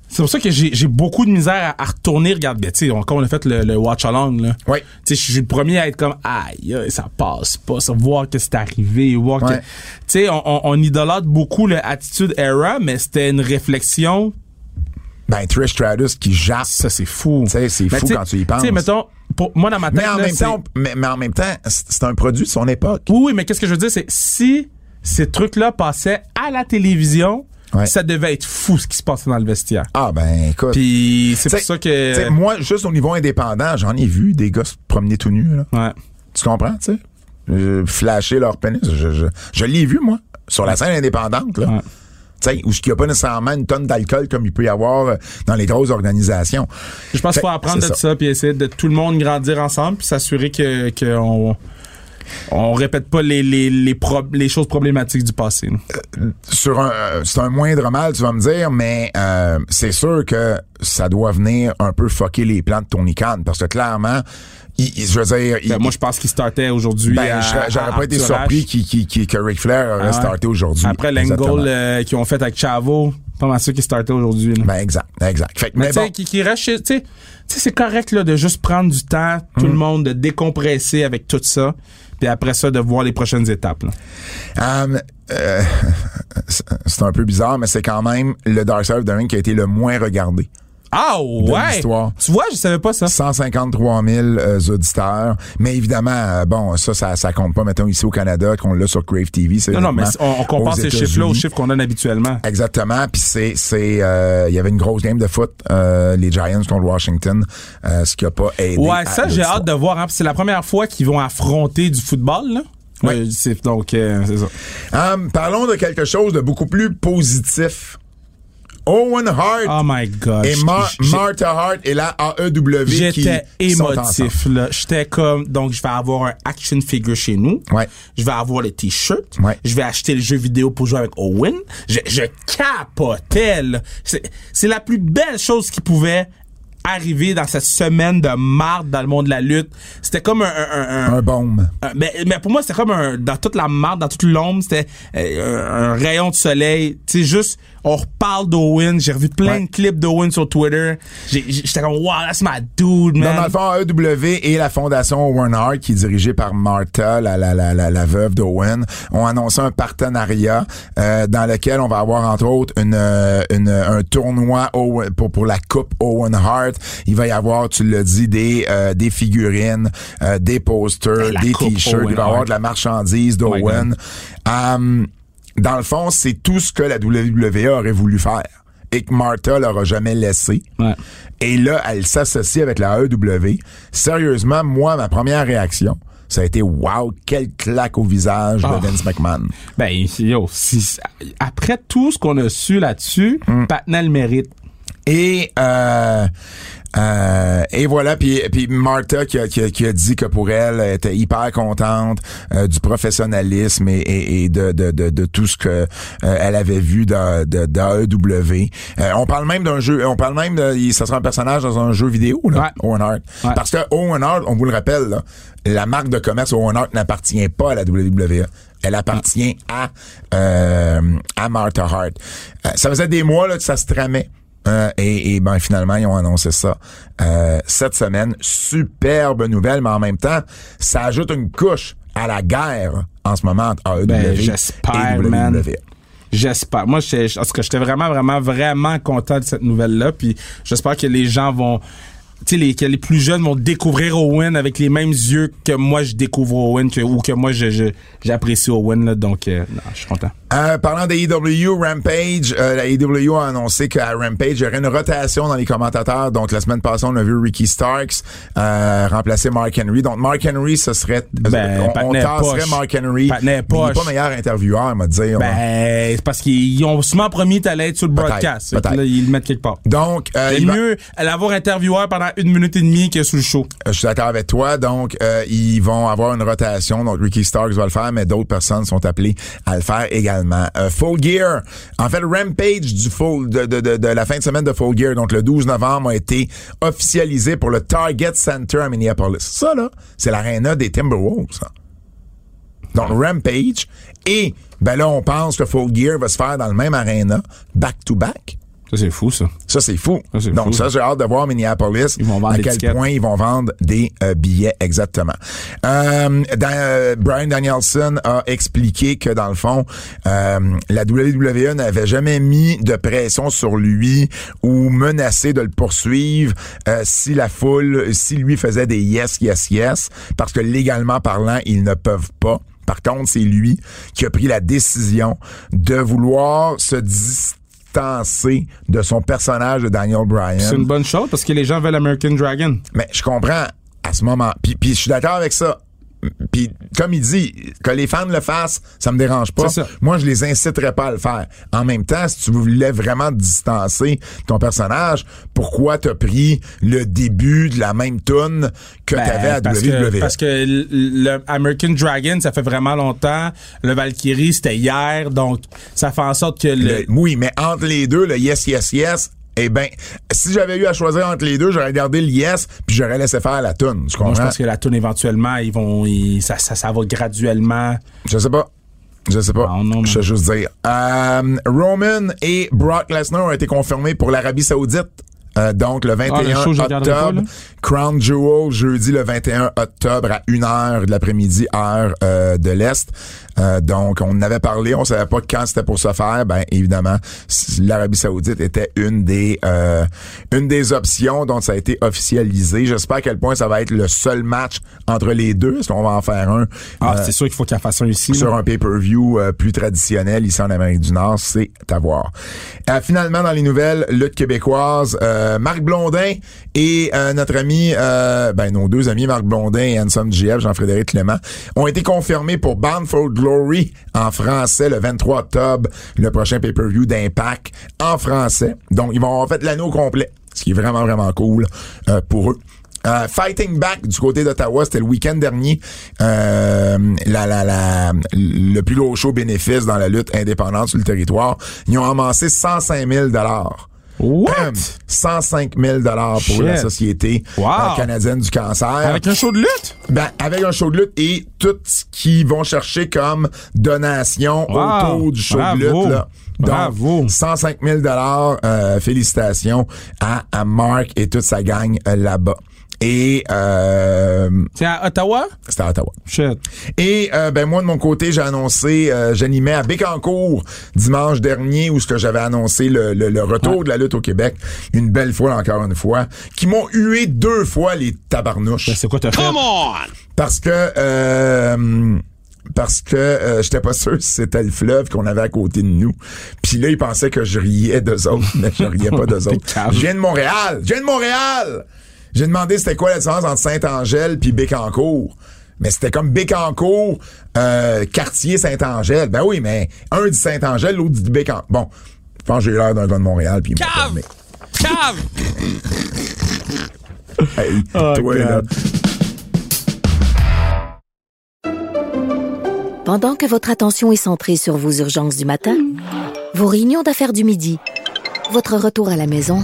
c'est pour ça que j'ai j'ai beaucoup de misère à, à retourner. Regarde, ben, tu sais, quand on a fait le, le watch along, là. Ouais. Tu sais, je suis le premier à être comme, aïe, ça passe pas, ça, voir que c'est arrivé, voir que. Tu sais, on, on, on idolâtre beaucoup le Attitude Era, mais c'était une réflexion. Ben, Trish Stratus qui jappe. Ça, c'est fou. Tu sais, c'est Mais fou quand tu y penses. Tu sais, mettons, pour, moi, dans ma tête, Mais en là, même temps, mais, mais en même temps, c'est un produit de son époque. Oui, oui, mais qu'est-ce que je veux dire, c'est si ces trucs-là passaient à la télévision, Ouais. ça devait être fou ce qui se passait dans le vestiaire. Ah, ben, écoute. Puis c'est pour T'sais- ça que. t'sais, moi, juste au niveau indépendant, j'en ai vu des gars se promener tout nus, là. Ouais. Tu comprends, tu sais? Flasher leur pénis. Je, je, je l'ai vu, moi, sur la scène indépendante, là. Ouais. Tu sais, où il n'y a pas nécessairement une tonne d'alcool comme il peut y avoir euh, dans les grosses organisations. Je pense qu'il faut apprendre de ça. puis essayer de tout le monde grandir ensemble puis s'assurer que qu'on on répète pas les les les, pro- les choses problématiques du passé. là. sur un euh, c'est un moindre mal tu vas me dire mais euh, c'est sûr que ça doit venir un peu fucker les plans de Tony Khan parce que clairement il, il- je veux dire il- Ben, moi je pense qu'il startait aujourd'hui. ben, j'aurais- pas été surpris qu'il- qu'il- que Ric Flair aurait Ah ouais. starté aujourd'hui Après l'angle euh, qu'ils ont fait avec Chavo, pas mal sûr qu'il startait aujourd'hui. ben exact exact fait Mais mais tu sais, bon qui, qui reste chez- tu sais, tu sais, c'est correct là, de juste prendre du temps, tout Mm. le monde, de décompresser avec tout ça, puis après ça, de voir les prochaines étapes. Um, euh, [LAUGHS] c'est un peu bizarre mais c'est quand même le Dark Side of Ring qui a été le moins regardé Ah ouais! Tu vois, je savais pas ça. 153 000 euh, auditeurs. Mais évidemment, euh, bon, ça, ça, ça compte pas, mettons, ici au Canada, qu'on l'a sur Crave TV. Non, non, mais on, on compare ces chiffres-là aux chiffres qu'on donne habituellement. Exactement. Puis c'est, c'est, euh, il y avait une grosse game de foot, les Giants contre Washington, ce qui a pas aidé. Ouais, ça, j'ai hâte de voir. Hein, c'est la première fois qu'ils vont affronter du football, là. C'est- donc, c'est ça. Um, parlons de quelque chose de beaucoup plus positif. Owen Hart Oh my God. et Mar- Martha Hart et la AEW J'étais émotif, là. J'étais comme, donc, je vais avoir un action figure chez nous. Ouais. Je vais avoir le t-shirt. Ouais. Je vais acheter le jeu vidéo pour jouer avec Owen. Je, je capotais. C'est, la plus belle chose qui pouvait arrivé dans cette semaine de marde dans le monde de la lutte. C'était comme un, un, un, Un un- mais, mais pour moi, c'était comme un, dans toute la marde, dans toute l'ombre, c'était euh, un, un rayon de soleil. Tu sais, juste, on reparle d'Owen. J'ai revu plein Ouais. de clips d'Owen sur Twitter. J'ai- J'étais comme, wow, that's my dude, Non, man. dans le fond, AEW et la fondation Owen Hart, qui est dirigée par Martha, la, la, la, la, la veuve d'Owen, ont annoncé un partenariat euh, dans lequel on va avoir, entre autres, une, euh, une, un tournoi Owen- pour, pour la Coupe Owen Hart. Il va y avoir, tu l'as dit, des, euh, des figurines, euh, des posters, des t-shirts. Il va y avoir de la marchandise Oh d'Owen. Um, dans le fond, c'est tout ce que la WWE aurait voulu faire et que Martha leur a jamais laissé. Ouais. Et là, elle s'associe avec la AEW. Sérieusement, moi, ma première réaction, ça a été wow, quelle claque au visage Ah. de Vince McMahon. Ben, yo, si, après tout ce qu'on a su là-dessus, Mm. Patnel mérite. Et euh, euh, et voilà, puis puis Martha qui a, qui, a, qui a dit que pour elle, elle était hyper contente euh, du professionnalisme et, et, et de, de, de, de tout ce que euh, elle avait vu d'AEW. Euh, on parle même d'un jeu, on parle même de, ça sera un personnage dans un jeu vidéo, là, Ouais. Owen Hart. Ouais. Parce que Owen Hart, on vous le rappelle, là, la marque de commerce Owen Hart n'appartient pas à la WWE. Elle appartient à euh, à Martha Hart. Euh, ça faisait des mois là, que ça se tramait. Euh, et, et ben finalement ils ont annoncé ça euh, cette semaine. Superbe nouvelle, mais en même temps, ça ajoute une couche à la guerre en ce moment entre AEW Ben, j'espère, et WWE. man. J'espère. Moi, j'étais, parce que j'étais vraiment, vraiment, vraiment content de cette nouvelle-là. Puis j'espère que les gens vont, tu sais, les, que les plus jeunes vont découvrir Owen avec les mêmes yeux que moi je découvre Owen que, ou que moi je, je- j'apprécie Owen. Là, donc, euh, non, je suis content. Euh, parlant des EW, Rampage, euh, la EW a annoncé qu'à Rampage, il y aurait une rotation dans les commentateurs. Donc, la semaine passée, on a vu Ricky Starks euh, remplacer Mark Henry. Donc, Mark Henry, ce serait... Ben, on, on tasserait poche. Mark Henry. Mais il est poche. pas meilleur intervieweur, m'a dire. Ben, c'est parce qu'ils ont sûrement promis d'aller être sur le broadcast. Que. Là, ils le mettent quelque part. Donc, euh, C'est il va- mieux l'avoir intervieweur pendant une minute et demie que sur le show. je suis d'accord avec toi. Donc, euh, ils vont avoir une rotation. Donc, Ricky Starks va le faire, mais d'autres personnes sont appelées à le faire également. Euh, Full Gear. En fait, Rampage de, la fin de semaine de Full Gear, donc le 12 novembre, a été officialisé pour le Target Center à Minneapolis. Ça, là, c'est l'aréna des Timberwolves. ça. Donc, Rampage. Et, ben là, on pense que Full Gear va se faire dans le même aréna, back-to-back. Ça, c'est fou, ça. Ça, c'est fou. Ça, c'est Donc, fou. ça, j'ai hâte de voir Minneapolis. Ils vont vendre à quel tickets. point ils vont vendre des euh, billets exactement. Euh, dans- euh, Brian Danielson a expliqué que, dans le fond, euh, la WWE n'avait jamais mis de pression sur lui ou menacé de le poursuivre si la foule, si lui faisait des yes, yes, yes, parce que légalement parlant, ils ne peuvent pas. Par contre, c'est lui qui a pris la décision de vouloir se de son personnage de Daniel Bryan. C'est une bonne chose parce que les gens veulent American Dragon. Mais je comprends à ce moment. Puis, puis je suis d'accord avec ça. Puis comme il dit, que les fans le fassent, ça me dérange pas. Moi, je les inciterais pas à le faire. En même temps, si tu voulais vraiment distancer ton personnage, pourquoi t'as pris le début de la même tune que t'avais à Ben, parce WWE? Que, parce que le le American Dragon, ça fait vraiment longtemps. Le Valkyrie, c'était hier. Donc, ça fait en sorte que le, Le- oui, mais entre les deux, le yes, yes, yes, eh ben, si j'avais eu à choisir entre les deux, j'aurais gardé le yes, puis j'aurais laissé faire la tune. Tu Moi, je comprends? pense que la tune éventuellement, ils vont, ils- ça, ça, ça va graduellement. Je sais pas. Je sais pas. Ah, non, je sais juste dire. Euh, Roman et Brock Lesnar ont été confirmés pour l'Arabie Saoudite. Euh, donc, le 21 Ah, le octobre. Crown Jewel, jeudi le 21 octobre à 1h de l'après-midi, heure euh, de l'Est. Euh, donc, on en avait parlé, on savait pas quand c'était pour se faire. Ben, évidemment, l'Arabie Saoudite était une des euh, une des options dont ça a été officialisé. J'espère à quel point ça va être le seul match entre les deux. Est-ce qu'on va en faire un? Ah, euh, c'est sûr qu'il faut qu'il fasse un ici. sur là. un pay-per-view euh, plus traditionnel ici en Amérique du Nord, c'est à voir. Euh, finalement, dans les nouvelles lutte québécoise, euh, Marc Blondin et euh, notre ami, euh, ben nos deux amis Marc Blondin et Hanson GF, Jean-Frédéric Clément, ont été confirmés pour Bound for Glory en français le 23 octobre, le prochain pay-per-view d'Impact en français. Donc, ils vont avoir fait l'anneau complet, ce qui est vraiment, vraiment cool euh, pour eux. Euh, Fighting Back du côté d'Ottawa, c'était le week-end dernier. Euh, le plus gros show bénéfice dans la lutte indépendante sur le territoire. Ils ont amassé 105 000 dollars What? 105 000 dollars pour Shit. la société Wow. euh, canadienne du cancer. Avec un show de lutte? Ben, avec un show de lutte et tout ce qu'ils vont chercher comme donation Wow. autour du show Bravo. de lutte. Là. Donc, Bravo. 105 000 euh, félicitations à, à Mark et toute sa gang euh, là-bas. Et euh, C'est à Ottawa? c'était à Ottawa. Shit. Et euh, ben moi de mon côté, j'ai annoncé, euh, j'animais à Bécancour dimanche dernier où ce que j'avais annoncé le, le- le retour de la lutte au Québec, une belle fois encore une fois, qui m'ont hué deux fois les tabarnouches. Ben, c'est quoi t'as fait? Parce que euh, parce que euh, j'étais pas sûr si c'était le fleuve qu'on avait à côté de nous. Puis là, ils pensaient que je riais d'eux autres, mais je riais pas d'eux [LAUGHS] autres. Je viens de Montréal! Je viens de Montréal! J'ai demandé c'était quoi la différence entre Saint-Angèle puis Bécancour. Mais c'était comme Bécancour, euh, quartier Saint-Angèle. Ben oui, mais un dit Saint-Angèle, l'autre dit Bécancour. Bon, je pense que j'ai eu l'air d'un gars de Montréal. Puis Cave! Cave! Hey, Oh, toi, là. Pendant que votre attention est centrée sur vos urgences du matin, vos réunions d'affaires du midi, votre retour à la maison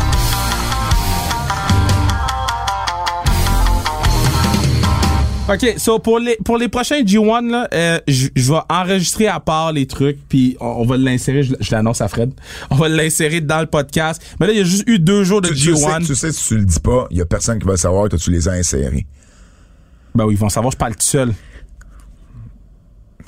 OK, so pour les pour les prochains G1 là, euh, je vais enregistrer à part les trucs puis on, on va l'insérer, je, je l'annonce à Fred. On va l'insérer dans le podcast. Mais là il y a juste eu deux jours de Tu, tu sais, G1. tu sais, si tu le dis pas, il y a personne qui va le savoir que tu les as insérés. Ben oui, ils vont savoir je parle tout seul.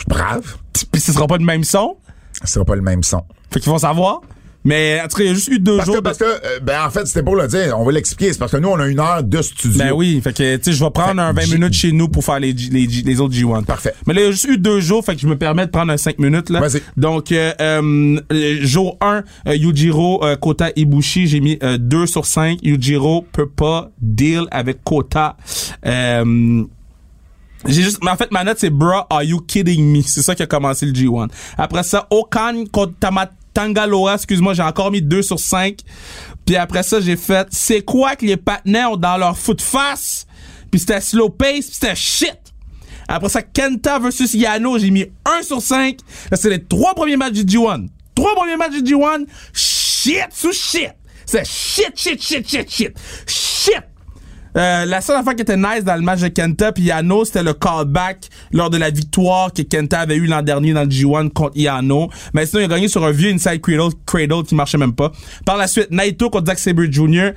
Brave. Puis ce sera pas le même son? Ce sera pas le même son. Fait qu'ils vont savoir? Mais en tout cas, il y a juste eu deux Parce jours que, de parce que euh, ben en fait, c'était pour le dire, on va l'expliquer. C'est parce que nous, on a une heure de studio. Ben oui, fait que tu sais, je vais prendre Fait un 20 G- minutes chez nous pour faire les, G- les, G- les autres G1. Parfait. Mais là, il y a juste eu deux jours, fait que je me permets de prendre un 5 minutes là. Vas-y. Donc euh, euh, jour 1, euh, Yujiro euh, Kota Ibushi, j'ai mis euh, 2 sur 5. Yujiro peut pas deal avec Kota. Euh, j'ai juste, mais en fait, ma note, c'est Bruh, are you kidding me? C'est ça qui a commencé le G1. Après ça, Okan Tama- Tangaloa, excuse-moi, j'ai encore mis 2 sur 5. Puis après ça, j'ai fait, c'est quoi que les partenaires ont dans leur foot face? Puis c'était slow pace, puis c'était shit. Après ça, Kenta versus Yano, j'ai mis 1 sur 5. Là, c'est les trois premiers matchs du G1. Trois premiers matchs du G1, shit sous shit. C'est shit, shit, shit, shit, shit. Shit. Euh, la seule affaire qui était nice dans le match de Kenta puis Yano, c'était le callback lors de la victoire que Kenta avait eu l'an dernier dans le G1 contre Yano. Mais sinon, il a gagné sur un vieux inside cradle, cradle qui marchait même pas. Par la suite, Naito contre Zack Sabre Jr.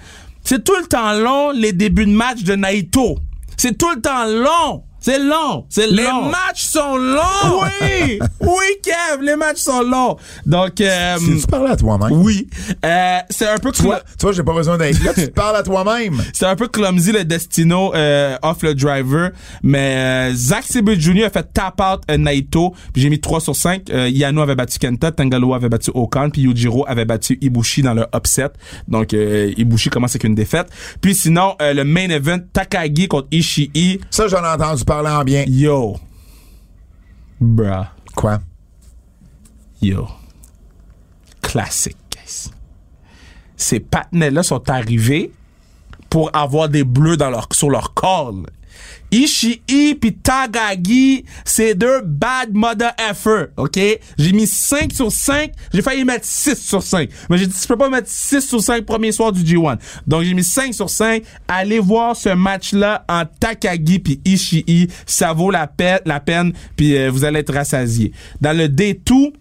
C'est tout le temps long, les débuts de match de Naito. C'est tout le temps long. C'est long. C'est les matchs sont longs. Oui. [LAUGHS] oui, Kev, les matchs sont longs. Donc, euh, Tu tu parles à toi-même? oui. Euh, c'est un peu Tu vois, tu vois, j'ai pas besoin d'être là. tu [LAUGHS] parles à toi-même. c'est un peu clumsy le Destino euh, off le driver, mais euh, Zack Sabre Jr. a fait tap out euh, Naito, puis j'ai mis 3 sur 5. Euh, Yano avait battu Kenta, Tangaloa avait battu Okan, puis Yujiro avait battu Ibushi dans le upset. Donc euh, Ibushi commence avec une défaite. Puis sinon, euh, le main event, Takagi contre Ishii. Ça, j'en ai entendu parler en bien. Yo. Bruh. Quoi? Yo. Classique, guys. Ces partenaires-là sont arrivés pour avoir des bleus dans leur, sur leur corps. là. Ishii pis Tagagi, c'est deux bad mother effort, ok? J'ai mis 5 sur 5, j'ai failli mettre 6 sur 5. Mais j'ai dit, je peux pas mettre 6 sur 5 premier soir du G1. Donc j'ai mis 5 sur 5. Allez voir ce match-là en Takagi puis Ishii. Ça vaut la peine, puis euh, vous allez être rassasiés. Dans le D2,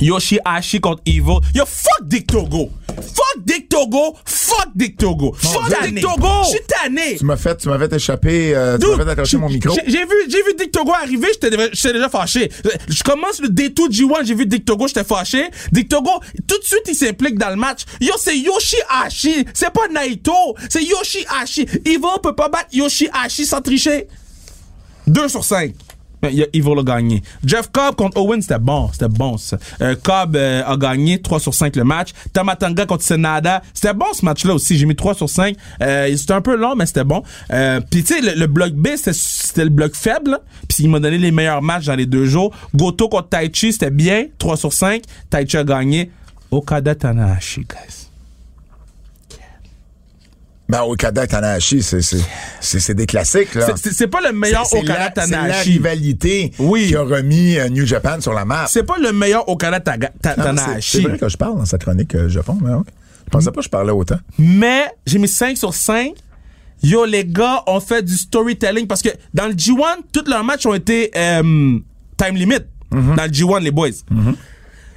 Yoshihashi contre Evil. Yo, fuck Dick Togo. Fuck Dick Togo. Fuck Dick Togo. Fuck. Dick Togo. Je suis tanné. Tu m'as fait, tu m'as fait échapper, euh, tu m'as fait j'ai- mon micro. J'ai vu, j'ai vu Dick Togo arriver, j'étais déjà- fâché. Je commence le D2 G1, j'ai vu Dick Togo, j'étais fâché. Dick Togo, tout de suite, il s'implique dans le match. Yo, c'est Yoshihashi. C'est pas Naito. C'est Yoshihashi. Evil peut pas battre Yoshihashi sans tricher. 2 sur 5. Il y a Evil a gagné. Jeff Cobb contre Owen, c'était bon. C'était bon, ça. Euh, Cobb euh, a gagné 3 sur 5 le match. Tamatanga contre Senada. C'était bon, ce match-là aussi. J'ai mis 3 sur 5. Euh, c'était un peu long, mais c'était bon. Euh, Puis, tu sais, le, le bloc B, c'était- le bloc faible. Puis, il m'a donné les meilleurs matchs dans les deux jours. Goto contre Taichi, c'était bien. 3 sur 5. Taichi a gagné. Okada Tanahashi, guys. Ben, Okada Tanahashi, c'est, c'est, c'est, c'est des classiques, là. C'est- pas le meilleur Okada la, c'est la Tanahashi. rivalité Oui. qui a remis euh, New Japan sur la map. C'est pas le meilleur Okada Ta- Ah, Tanahashi. c'est vrai que je parle dans cette chronique euh, Japon, mais oui. Je pensais pas que je parlais autant. Mais j'ai mis 5 sur 5. Yo, les gars ont fait du storytelling parce que dans le G1, tous leurs matchs ont été euh, time limit. Dans le G1, les boys.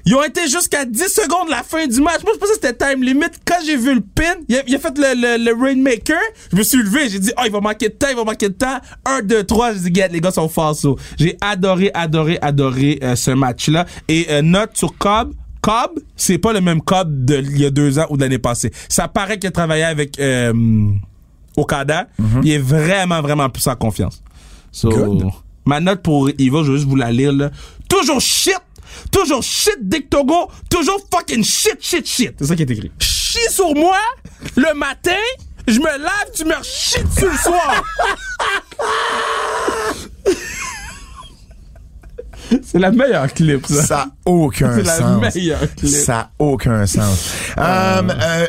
Ils ont été jusqu'à 10 secondes de la fin du match. Moi, je pensais que c'était time limit. Quand j'ai vu le pin, il a, il a fait le, le, le Rainmaker. Je me suis levé. J'ai dit, oh, il va manquer de temps, il va manquer de temps. 1, 2, 3. J'ai dit, Get, les gars sont falsos. J'ai adoré, adoré, adoré euh, ce match-là. Et euh, note sur Cobb. Cobb, c'est pas le même Cobb d'il y a deux ans ou de l'année passée. Ça paraît qu'il a travaillé avec euh, Okada. Il est vraiment, vraiment plus en confiance. So, Good. ma note pour Eva, je vais juste vous la lire. Là. Toujours shit! Toujours shit, Dick Togo! Toujours fucking shit, shit, shit! C'est ça qui est écrit. Chie sur moi le matin, je me lave, tu me chies dessus le soir! [LAUGHS] [LAUGHS] C'est la meilleure clip, ça. Ça a aucun C'est la sens. meilleure clip. Ça a aucun sens. Euh,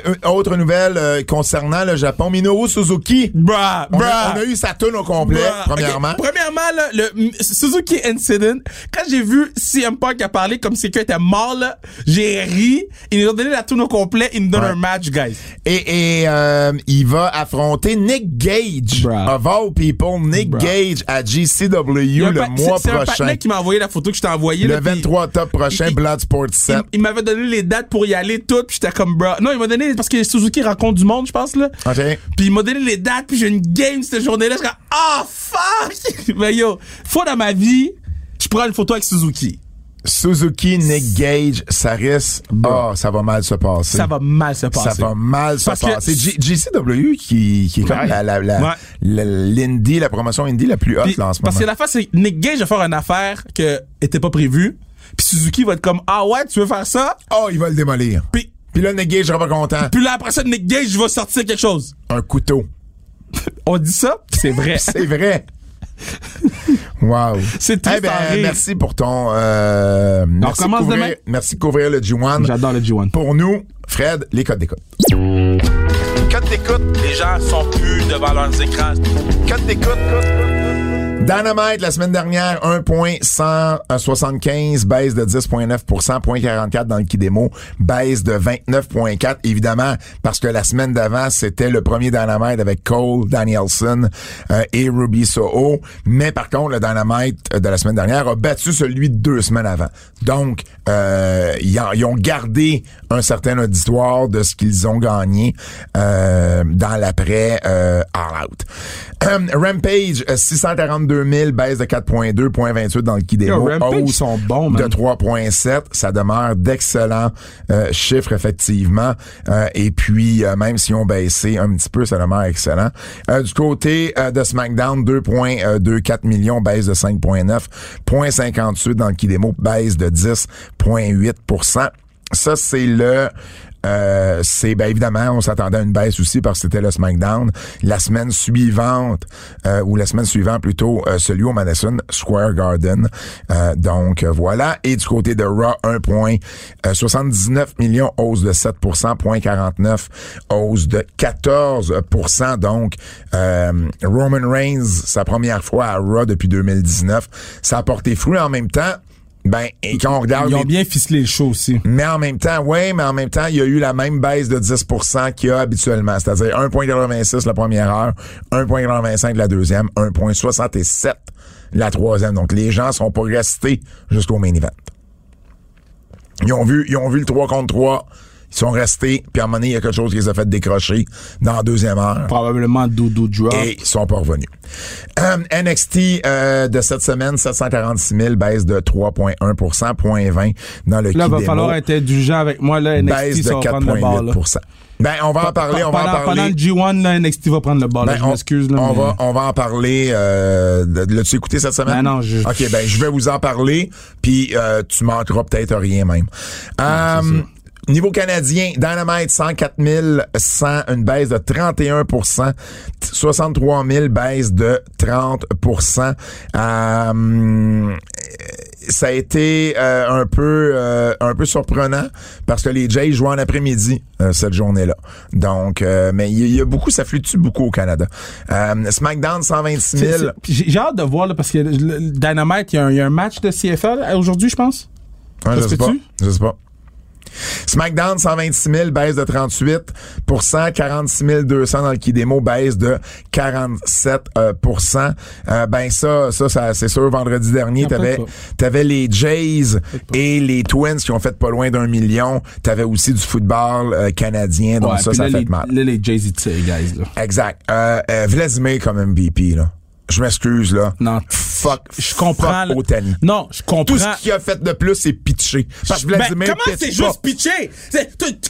euh, autre nouvelle euh, concernant le Japon, Minoru Suzuki. Bruh, On bruh. a, on a eu sa tune au complet, Bruh. premièrement. Premièrement, là, le Suzuki Incident, quand j'ai vu CM Punk a parlé comme si quelqu'un était mort, là, j'ai ri. Ils nous ont donné la tune au complet. Ils nous donnent Ouais. un match, guys. Et, et euh, il va affronter Nick Gage, Bruh. of all people, Nick. Gage à GCW le mois c'est- C'est un prochain. qui m'a envoyé la photo que je t'ai envoyée. Le là, puis 23 octobre prochain, il- Bloodsport 7. Il, il m'avait donné les dates pour y aller toutes, puis j'étais comme, bro. Non, il m'a donné, parce que Suzuki rencontre du monde, je pense, là. OK. Puis il m'a donné les dates, puis j'ai une game cette journée-là. Je suis comme, ah, fuck! [LAUGHS] Mais yo, fois dans ma vie, je prends une photo avec Suzuki. Suzuki, Nick Gage, ça risque. Ah, ça va mal se passer. Ça va mal se passer. Ça va mal se Parce que- passer. GCW qui, qui est comme Ouais. la, la, la, Ouais. la- l'indie, la promotion indie la plus haute Puis- en ce parce moment. que la face, c'est que Nick Gage va faire une affaire que était pas prévue. Puis Suzuki va être comme, ah ouais, tu veux faire ça? Oh, il va le démolir. Puis, Puis là, Nick Gage sera pas content. puis là, après ça, Nick Gage va sortir quelque chose. Un couteau. On dit ça, [LAUGHS] c'est vrai. C'est vrai. [LAUGHS] wow. C'est triste Eh ben, merci pour ton. Euh, merci, de commence couvrir, demain? merci de couvrir le G1. J'adore le G1. Pour nous, Fred, les codes d'écoute. Codes d'écoute. Les gens sont plus devant leurs écrans. Codes d'écoute. Dynamite, la semaine dernière, 1.175, baisse de 10.9 point 44 dans le Kidemo, baisse de 29.4, évidemment, parce que la semaine d'avant, c'était le premier Dynamite avec Cole, Danielson euh, et Ruby Soho. Mais par contre, le Dynamite de la semaine dernière a battu celui de deux semaines avant. Donc, euh, ils, ont gardé un certain auditoire de ce qu'ils ont gagné euh, dans l'après euh, All Out. Rampage, euh, 642 000, baisse de 4.2, point 28 dans le Kidemo. Ils sont bons. De 3.7, ça demeure d'excellents euh, chiffres, effectivement. Euh, et puis, euh, même si on baissé un petit peu, ça demeure excellent. Euh, du côté euh, de SmackDown, 2.24 millions, baisse de 5.9, point 58 dans le Kidemo, baisse de 10.8% Ça, c'est le... Euh, c'est ben évidemment, on s'attendait à une baisse aussi parce que c'était le SmackDown. La semaine suivante, euh, ou la semaine suivante plutôt, euh, celui au Madison Square Garden. Euh, donc euh, voilà. Et du côté de Raw, 1.79 millions, hausse de 7 point 49, hausse de 14% Donc euh, Roman Reigns, sa première fois à Raw depuis 2019, ça a porté fruit en même temps. Ben, et quand on regarde Ils ont les- bien ficelé le show aussi. mais en même temps, oui, mais en même temps, il y a eu la même baisse de 10% qu'il y a habituellement. C'est-à-dire 1,86 la première heure, 1,85 la deuxième, 1,67 la troisième. Donc, les gens sont pas restés jusqu'au main event. Ils ont vu, ils ont vu le 3 contre 3. Ils sont restés, puis à un moment donné, il y a quelque chose qui les a fait décrocher dans la deuxième heure Probablement Doudou Drop. et ils sont pas revenus. Euh, NXT euh, de cette semaine, 746 000, baisse de 3,1 point 20 dans le Là, va Kidemo. falloir être indulgent avec moi. Là, baisse NXT, de va bord, là. 4,8 Ben, on va en parler, on va en pendant, pendant parler. le G1, là, NXT va prendre le ball. là, Ben, je on, m'excuse. là, on mais- va, on va en parler. Euh, de- L'as-tu écouté cette semaine? Ben non, je- OK, ben je vais vous en parler, puis euh, tu manqueras peut-être rien même. Niveau canadien, Dynamite 104 100, une baisse de 31% 63 000, baisse de 30% Euh, ça a été euh, un peu euh, un peu surprenant parce que les Jays jouent en après-midi euh, cette journée-là. Donc, euh, mais il y, a beaucoup, ça fluctue beaucoup au Canada. Euh, SmackDown 126 C'est- 000. c'est- puis J'ai hâte de voir, là, parce que le- Dynamite, il y, a un- il y a un match de CFL aujourd'hui, je pense. Ouais, je sais pas. Je sais pas. SmackDown 126 000, baisse de 38% 46 200 dans le Kidemo, baisse de 47 euh, euh, Ben ça, ça, ça c'est sûr, vendredi dernier, t'avais t'avais les Jays et les Twins qui ont fait pas loin d'un million. T'avais aussi du football euh, canadien, donc Ouais, ça, ça là, fait les, mal. Là, les Jay-Z, tu sais, guys, là. Exact. Euh, euh, Vladimir comme MVP, là. Je m'excuse, là. Non. Fuck. Je comprends. Fuck. Otani. Non, je comprends. Tout ce qu'il a fait de plus, c'est pitcher. Parce que Ben, Vladimir comment pitch c'est juste pitcher?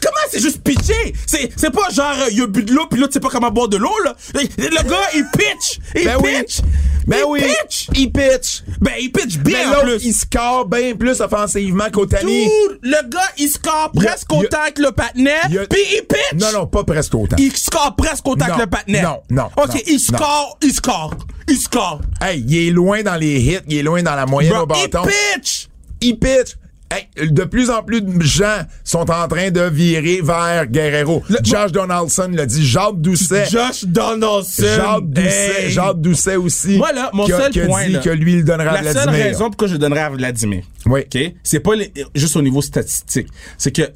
Comment c'est juste pitcher? C'est, pas genre, euh, il a bu de l'eau, puis là, tu sais pas comment boire de l'eau, là. Le, gars, il pitch! Il Ben oui. pitch! Ben il oui. pitch! Il pitch. Ben, il pitch Mais bien, en plus. il score bien plus offensivement qu'Otani. Le gars, il score presque autant que le patinet, puis il pitch! Non, non, pas presque autant. Il score presque autant que le patinet. non, non, OK, il score, il score, il score. Hey, il est loin dans les hits, il est loin dans la moyenne Bro, au bâton. il pitch! Il pitch. Hey, de plus en plus de gens sont en train de virer vers Guerrero. Josh Donaldson l'a dit, Jacques Doucet. Josh Donaldson. Jacques Doucet, Hey. Jacques Doucet aussi. Moi, là, mon qui a, seul qui a point, dit là, que lui, il donnerait à La Vladimir. seule raison pourquoi je donnerais à Vladimir, Oui. OK, c'est pas les- juste au niveau statistique. C'est que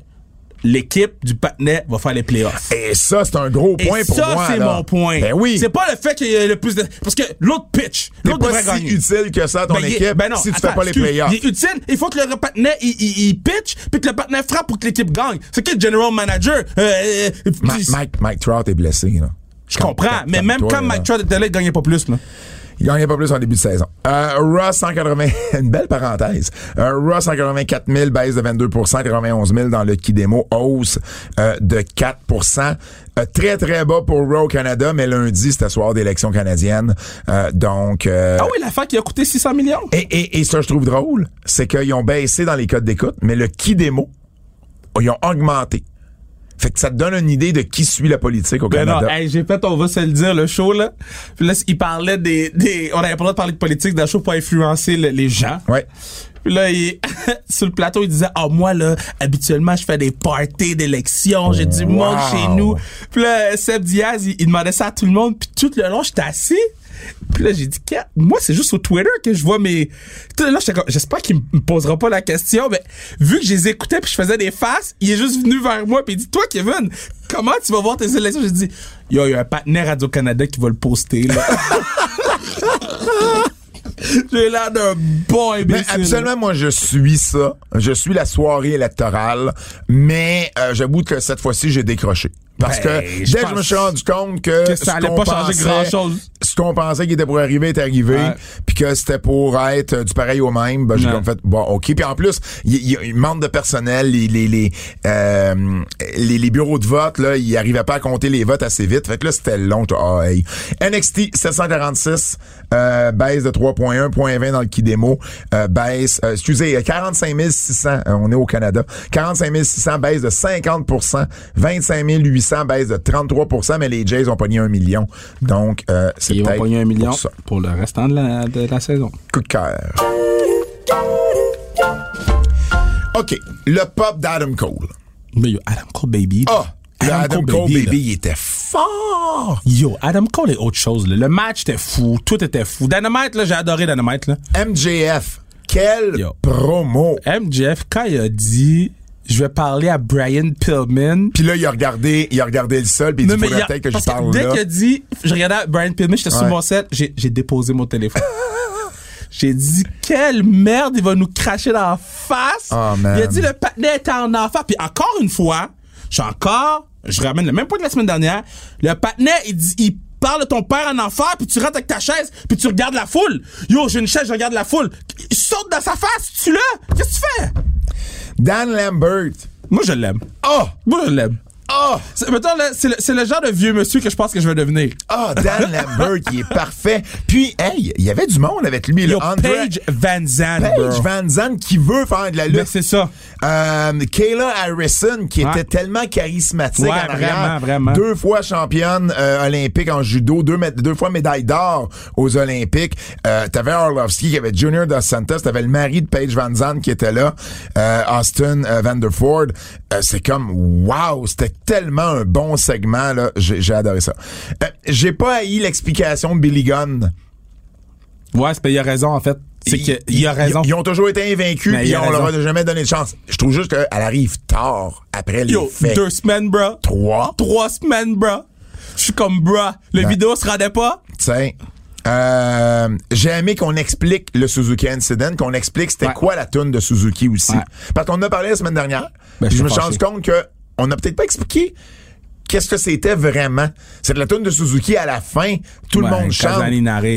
l'équipe du patinet va faire les playoffs. Et ça, c'est un gros point Et pour ça, moi. c'est là. mon point. Ben oui. C'est pas le fait qu'il y ait le plus de... Parce que l'autre pitch, l'autre pas si gagner. utile que ça à ton Ben, est- équipe ben non, si tu fais pas les playoffs. Il est utile. Il faut que le patinet, il, il, il pitch, puis que le patinet frappe pour que l'équipe gagne. C'est qui le general manager? Euh, euh, Ma- Mike, Mike Trout est blessé. Là. Je comprends, mais même quand. Mike Trout était là, il gagnait pas plus. Là. Il gagnait pas plus en début de saison. Euh, Raw 180, [LAUGHS] une belle parenthèse. Euh, Raw 184 000, baisse de 22% 91 000 dans le Kidemo, hausse euh, de 4% Euh, Très, très bas pour Raw Canada, mais lundi, c'était soir d'élection canadienne. Euh, donc... Ah oui, l'affaire qui a coûté 600 millions. et, et, et ça, je trouve drôle, c'est qu'ils ont baissé dans les codes d'écoute, mais le Kidemo, ils ont augmenté. Fait que ça te donne une idée de qui suit la politique au Ben non, Canada. hey, j'ai fait, on va se le dire, le show, là. Puis là, il parlait des, des, on avait pas le droit de parler de politique dans le show pour influencer le- les gens. Ouais. Puis là, il, [LAUGHS] sur le plateau, il disait, ah, moi, là, habituellement, je fais des parties d'élection, j'ai du monde chez nous. Puis là, Seb Diaz, il, il demandait ça à tout le monde, puis tout le long, j'étais assis. Puis là, j'ai dit, moi, c'est juste sur Twitter que je vois mes... Comme, j'espère qu'il me posera pas la question, mais vu que je les écoutais puis je faisais des faces, il est juste venu vers moi puis il dit, toi, Kevin, comment tu vas voir tes élections? J'ai dit, yo, il y a un partenaire Radio-Canada qui va le poster, là. [LAUGHS] J'ai l'air d'un bon Mais imbécile. absolument, moi, je suis ça. Je suis la soirée électorale, mais euh, j'avoue que cette fois-ci, j'ai décroché. Parce Ben, que je dès que je me suis rendu compte que, que ça ce allait qu'on changer pensait- grand-chose. Ce qu'on pensait qui était pour arriver est arrivé, puis que c'était pour être euh, du pareil au même, ben, j'ai comme fait, bon, OK. Puis en plus, il manque de personnel, les les les, euh, les les bureaux de vote, là, ils arrivaient pas à compter les votes assez vite. Fait que là, c'était long. Ah, hey. NXT 746, euh, baisse de 3.1, point 20 dans le Kidemo, euh, baisse, euh, excusez, 45 600, euh, on est au Canada, 45 600, baisse de 50% 25 800, baisse de 33 mais les Jays ont pogné un million. Donc, euh, c'est Ils vont peut-être pogner un million pour le restant de la, de la saison. Coup de cœur. OK, le pop d'Adam Cole. Mais yo, Adam Cole, baby. Ah, le Adam, Cole, baby, il était fort. Yo, Adam Cole est autre chose. Là. Le match était fou. Tout était fou. Dynamite, là, j'ai adoré Dynamite. Là. MJF, quel Yo. promo. MJF, quand il a dit je vais parler à Brian Pillman. Puis là, il a regardé, il a regardé le sol, puis il Non, dit, peut-être que je parle dès là. qu'il a dit, je regardais Brian Pillman, j'étais sur Ouais. mon set, j'ai j'ai déposé mon téléphone. [LAUGHS] J'ai dit, quelle merde, il va nous cracher dans la face. Oh, il a dit, le patinet était en enfer. Puis encore une fois, je suis encore, je ramène le même point que la semaine dernière, le patinet, il dit, il parle de ton père en enfer, puis tu rentres avec ta chaise, puis tu regardes la foule. Yo, j'ai une chaise, je regarde la foule. Il saute dans sa face, tu l'as. Qu'est-ce que tu fais? Dan Lambert. Moi, je l'aime. Oh! Moi, je l'aime. Ah! C'est- Mettons, là, c'est le, c'est le genre de vieux monsieur que je pense que je vais devenir. Ah, Dan [LAUGHS] Lambert, qui est parfait. Puis, hey, il y avait du monde avec lui. Yo, Paige Van Zandt, Paige. Van Zandt qui veut faire de la Ben, lutte. c'est ça. Euh, Kayla Harrison, qui Ouais. était tellement charismatique Ouais, en arrière. vraiment, vraiment. Deux fois championne euh, olympique en judo, deux, deux fois médaille d'or aux Olympiques. Euh, t'avais Orlovsky, qui avait Junior Dos Santos, t'avais le mari de Paige Van Zandt qui était là, euh, Austin euh, Vanderford. Euh, c'est comme, wow, c'était tellement un bon segment, là. J'ai j'ai adoré ça. Euh, J'ai pas haï l'explication de Billy Gunn. Ouais, c'est qu'il a raison, en fait. C'est qu'il a raison. Ils, ont toujours été invaincus, Mais puis il on leur a jamais donné de chance. Je trouve juste qu'elle arrive tard après les Yo, faits. deux semaines, bro. Trois? Trois semaines, bro. Je suis comme, bro. Le Ouais. vidéo se rendait pas. Tiens. Euh, j'ai aimé qu'on explique le Suzuki Incident, qu'on explique c'était Ouais. quoi la tune de Suzuki aussi. Ouais. Parce qu'on en a parlé la semaine dernière. Ben, je me suis rendu compte que on n'a peut-être pas expliqué qu'est-ce que c'était vraiment. C'est de la tune de Suzuki à la fin, tout le monde chante.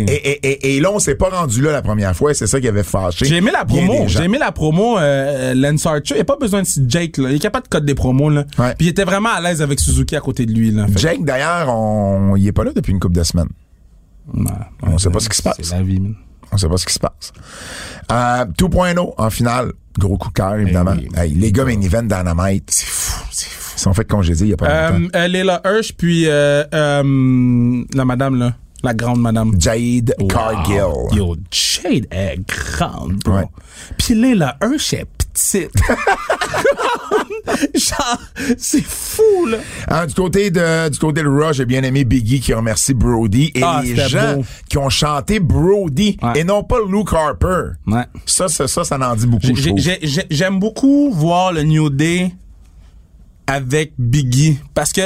Et, et, et, et là, on s'est pas rendu là la première fois, et c'est ça qui avait fâché. J'ai aimé la promo. J'ai aimé la promo. Euh, Lance Archer. Il n'y a pas besoin de Jake, là. Il est capable de code des promos, là. Ouais. Puis il était vraiment à l'aise avec Suzuki à côté de lui, là. Fait Jake, d'ailleurs, on, il est pas là depuis une couple de semaines. Ouais, On sait pas ce qui se passe. C'est la vie, man. On sait pas ce qui se passe. Euh, 2.0 en finale. Gros coup de cœur, évidemment. oui. Hey, les gars main event Dynamite. C'est fou, c'est fou. Ils sont fait congédier il y a pas longtemps. Euh, euh, Leila Hirsch, puis euh, euh, la madame, là. La grande madame. Jade Wow. Cargill. Yo, Jade est grande, bro. Ouais. Puis Leila Hirsch est petite. [LAUGHS] [LAUGHS] C'est fou, là. Hein, du côté de du côté de Raw, j'ai bien aimé Biggie qui remercie Brody et Ah, les gens beau. qui ont chanté Brody Ouais. et non pas Luke Harper. Ouais. Ça, ça, ça, ça en dit beaucoup. J'aime beaucoup voir le New Day avec Biggie parce que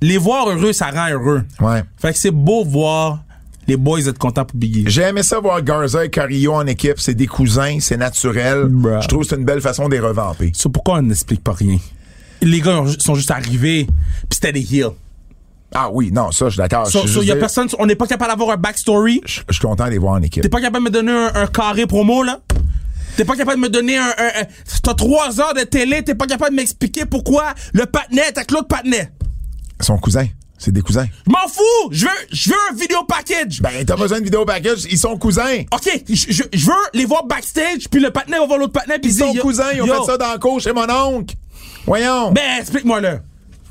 les voir heureux, ça rend heureux. Ouais. Fait que c'est beau voir les boys être contents pour Biggie. J'ai aimé ça voir Garza et Carrillo en équipe. C'est des cousins, c'est naturel. Bruh. Je trouve que c'est une belle façon de les revamper. C'est pourquoi on n'explique pas rien? Les gars ont- sont juste arrivés, puis c'était des heels. Ah oui, non, ça, je suis d'accord. So- so, personne, on n'est pas capable d'avoir un backstory. je je suis content de les voir en équipe. T'es pas capable de me donner un, un carré promo, là? T'es pas capable de me donner un... un- un- T'as trois heures de télé, t'es pas capable de m'expliquer pourquoi le patinet est avec l'autre patinet? Son cousin. C'est des cousins. Je m'en fous! Je veux, je veux un vidéo package! Ben, t'as besoin de vidéo package. Ils sont cousins. OK, je, je- je veux les voir backstage, puis le patinet va voir l'autre patinet, puis Ils sont yo- cousins. Ils ont yo, fait ça dans le cours chez mon oncle. Voyons. Ben, explique-moi là.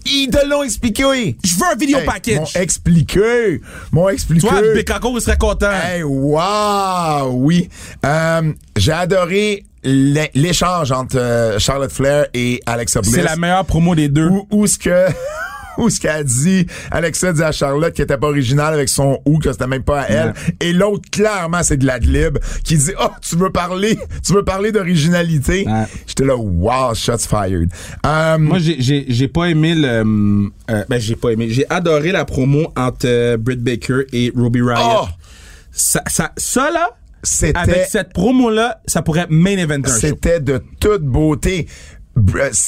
Ils te l'ont expliqué. Je veux un vidéo Hey, package. M'ont expliqué. M'ont expliqué. Toi, Bekako, il serait content. Hey, wow, oui. Euh, j'ai adoré l'é- l'échange entre euh, Charlotte Flair et Alexa Bliss. C'est la meilleure promo des deux. Où, où ce que [LAUGHS] [LAUGHS] où ce qu'elle dit Alexa dit à Charlotte qui était pas originale avec son ou que c'était même pas à elle et l'autre clairement c'est de la glib qui dit oh tu veux parler tu veux parler d'originalité? Ouais. j'étais là wow shots fired Euh, Moi, j'ai- j'ai j'ai pas aimé le. euh, ben, j'ai pas aimé. J'ai adoré la promo entre euh, Britt Baker et Ruby Riott. oh Ça, ça, ça, là, c'était avec cette promo-là, ça pourrait main eventer un show. c'était de toute beauté euh,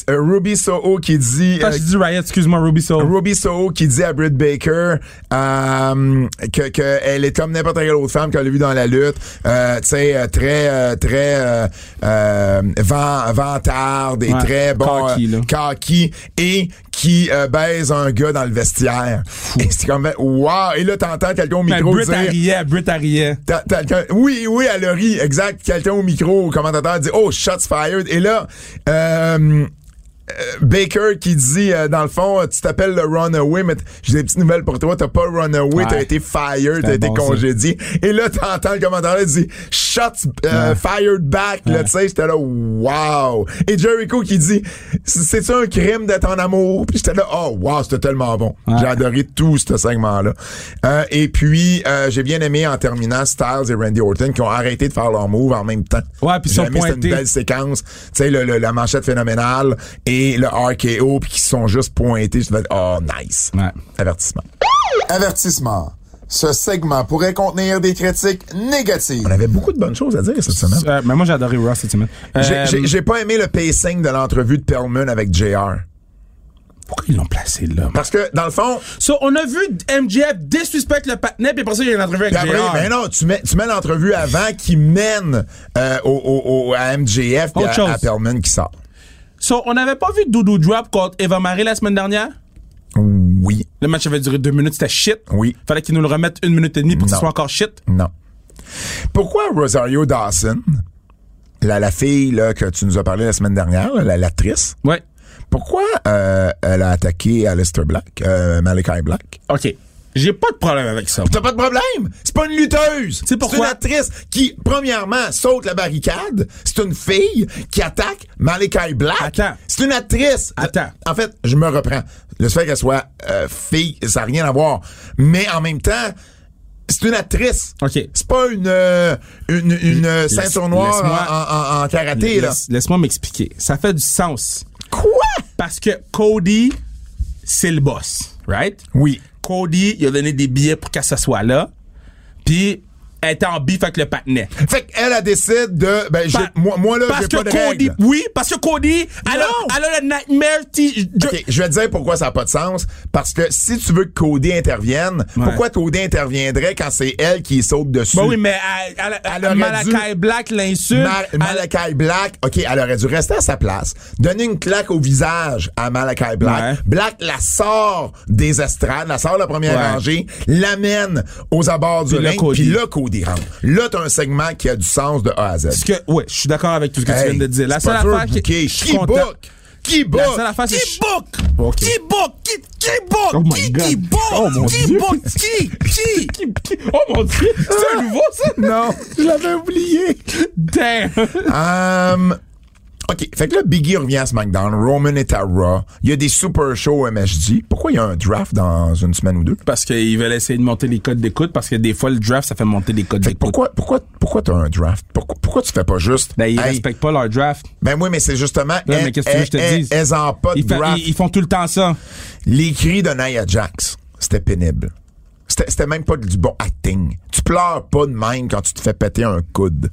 Ruby Soho qui dit Quand euh, je dis Riot, excuse-moi, Ruby Soul. Ruby Soho qui dit à Britt Baker euh, que, que elle est comme n'importe quelle autre femme qu'elle a vue dans la lutte, euh, tu sais euh, très euh, très euh, euh, vent, vantarde et Ouais, très bon cocky, euh, là. cocky et qui euh, baise un gars dans le vestiaire. Et c'est comme wow et là t'entends quelqu'un au micro Britt dire Britt Ariet. T'as- t'as quelqu'un- oui, oui, elle a ri, exact. Quelqu'un au micro, au commentateur dit Oh, shots fired. Et là, euh, Baker qui dit euh, dans le fond, euh, tu t'appelles le runaway, mais j'ai des petites nouvelles pour toi, t'as pas runaway, t'as Ouais. été fired, t'as été bon, ça. congédié. Et là, t'entends le commentateur dit shots euh, fired back. Là, tu sais, j'étais là, wow. Et Jericho qui dit c'est un crime d'être en amour? Puis j'étais là, oh wow, c'était tellement bon. J'ai adoré tout ce segment-là. Euh, et puis, euh, j'ai bien aimé en terminant Styles et Randy Orton qui ont arrêté de faire leur move en même temps. Ouais, puis ils sont pointés. une belle séquence. Tu sais, la manchette phénoménale et le RKO puis qui sont juste pointés. Je me oh, nice. Ouais. Avertissement. Avertissement. Ce segment pourrait contenir des critiques négatives. On avait beaucoup de bonnes choses à dire cette semaine. Euh, mais moi, j'ai adoré Ross cette semaine. J'ai- Euh, J'ai j'ai pas aimé le pacing de l'entrevue de Perlman avec JR. Pourquoi ils l'ont placé là? Parce que, dans le fond, So, on a vu MJF disrespect le patinet, puis après ça, il y a une entrevue avec après, JR. ben non, tu mets, tu mets l'entrevue avant qui mène euh, au, au, au- à MJF puis à, à Perlman qui sort. So, on n'avait pas vu Doudou Drop contre Eva Marie la semaine dernière? Le match avait duré deux minutes, c'était shit. Oui. Fallait qu'ils nous le remettent une minute et demie pour que ce soit encore shit? Non. Pourquoi Rosario Dawson, la, la fille là, que tu nous as parlé la semaine dernière, là, la l'actrice, Ouais. pourquoi euh, elle a attaqué Alistair Black, euh, Malachi Black? OK. J'ai pas de problème avec ça. T'as pas de problème? C'est pas une lutteuse. C'est pourquoi? une actrice qui, premièrement, saute la barricade. C'est une fille qui attaque Malachi Black. Attends. C'est une actrice. Attends. En fait, je me reprends. Le fait qu'elle soit euh, fille, ça n'a rien à voir. Mais en même temps, c'est une actrice. OK. C'est pas une, euh, une, une euh, ceinture noire en, en- en karaté. Laisse- Laisse-moi m'expliquer. Ça fait du sens. Quoi? Parce que Cody, c'est le boss, right? Oui. Cody, il a donné des billets pour qu'elle soit là. Puis, elle était en bif avec le patinet. Fait qu'elle, elle décide de, ben, Pa- moi, moi, là, j'ai pas de Cody, règles. oui, parce que Cody, elle a, elle a le nightmare. t- OK, je vais te dire pourquoi ça n'a pas de sens. Parce que si tu veux que Cody intervienne, Ouais. pourquoi Cody interviendrait quand c'est elle qui saute dessus? Bah oui, mais elle, elle, Elle Malachi Black l'insulte. Ma- Elle- Malachi Black, OK, elle aurait dû rester à sa place. Donner une claque au visage à Malachi Black. Ouais. Black la sort des estrades, la sort de la première Ouais. rangée, l'amène aux abords du Puis ring, puis là, Cody rentre. Là, t'as un segment qui a du sens de A à Z. Parce que, ouais, je suis d'accord avec tout ce que tu viens de dire. La seule affaire qui, Qui book? Qui book? Seule affaire, c'est Qui book? Ok. Qui book? Qui, qui book? Oh qui, qui book? Oh mon qui Dieu. book? Qui? Qui? [LAUGHS] Oh mon dieu, c'est un nouveau ça? Non, je l'avais oublié. Damn! Um, OK. Fait que là, Biggie revient à SmackDown. Roman est à Raw. Il y a des super shows MSG. Pourquoi il y a un draft dans une semaine ou deux? Parce qu'ils veulent essayer de monter les codes d'écoute, parce que des fois, le draft, ça fait monter les codes Fait que d'écoute. pourquoi, pourquoi, pourquoi t'as un draft? Pourquoi, pourquoi tu fais pas juste? Ben, ils Hey, respectent pas leur draft. ben oui, mais c'est justement. Ouais, mais qu'est-ce que tu veux que je te dise? en pas de Ils, draft. ils- ils font tout le temps ça. Les cris de Nia Jax, c'était pénible. C'était c'était même pas du bon acting. Tu pleures pas de même quand tu te fais péter un coude.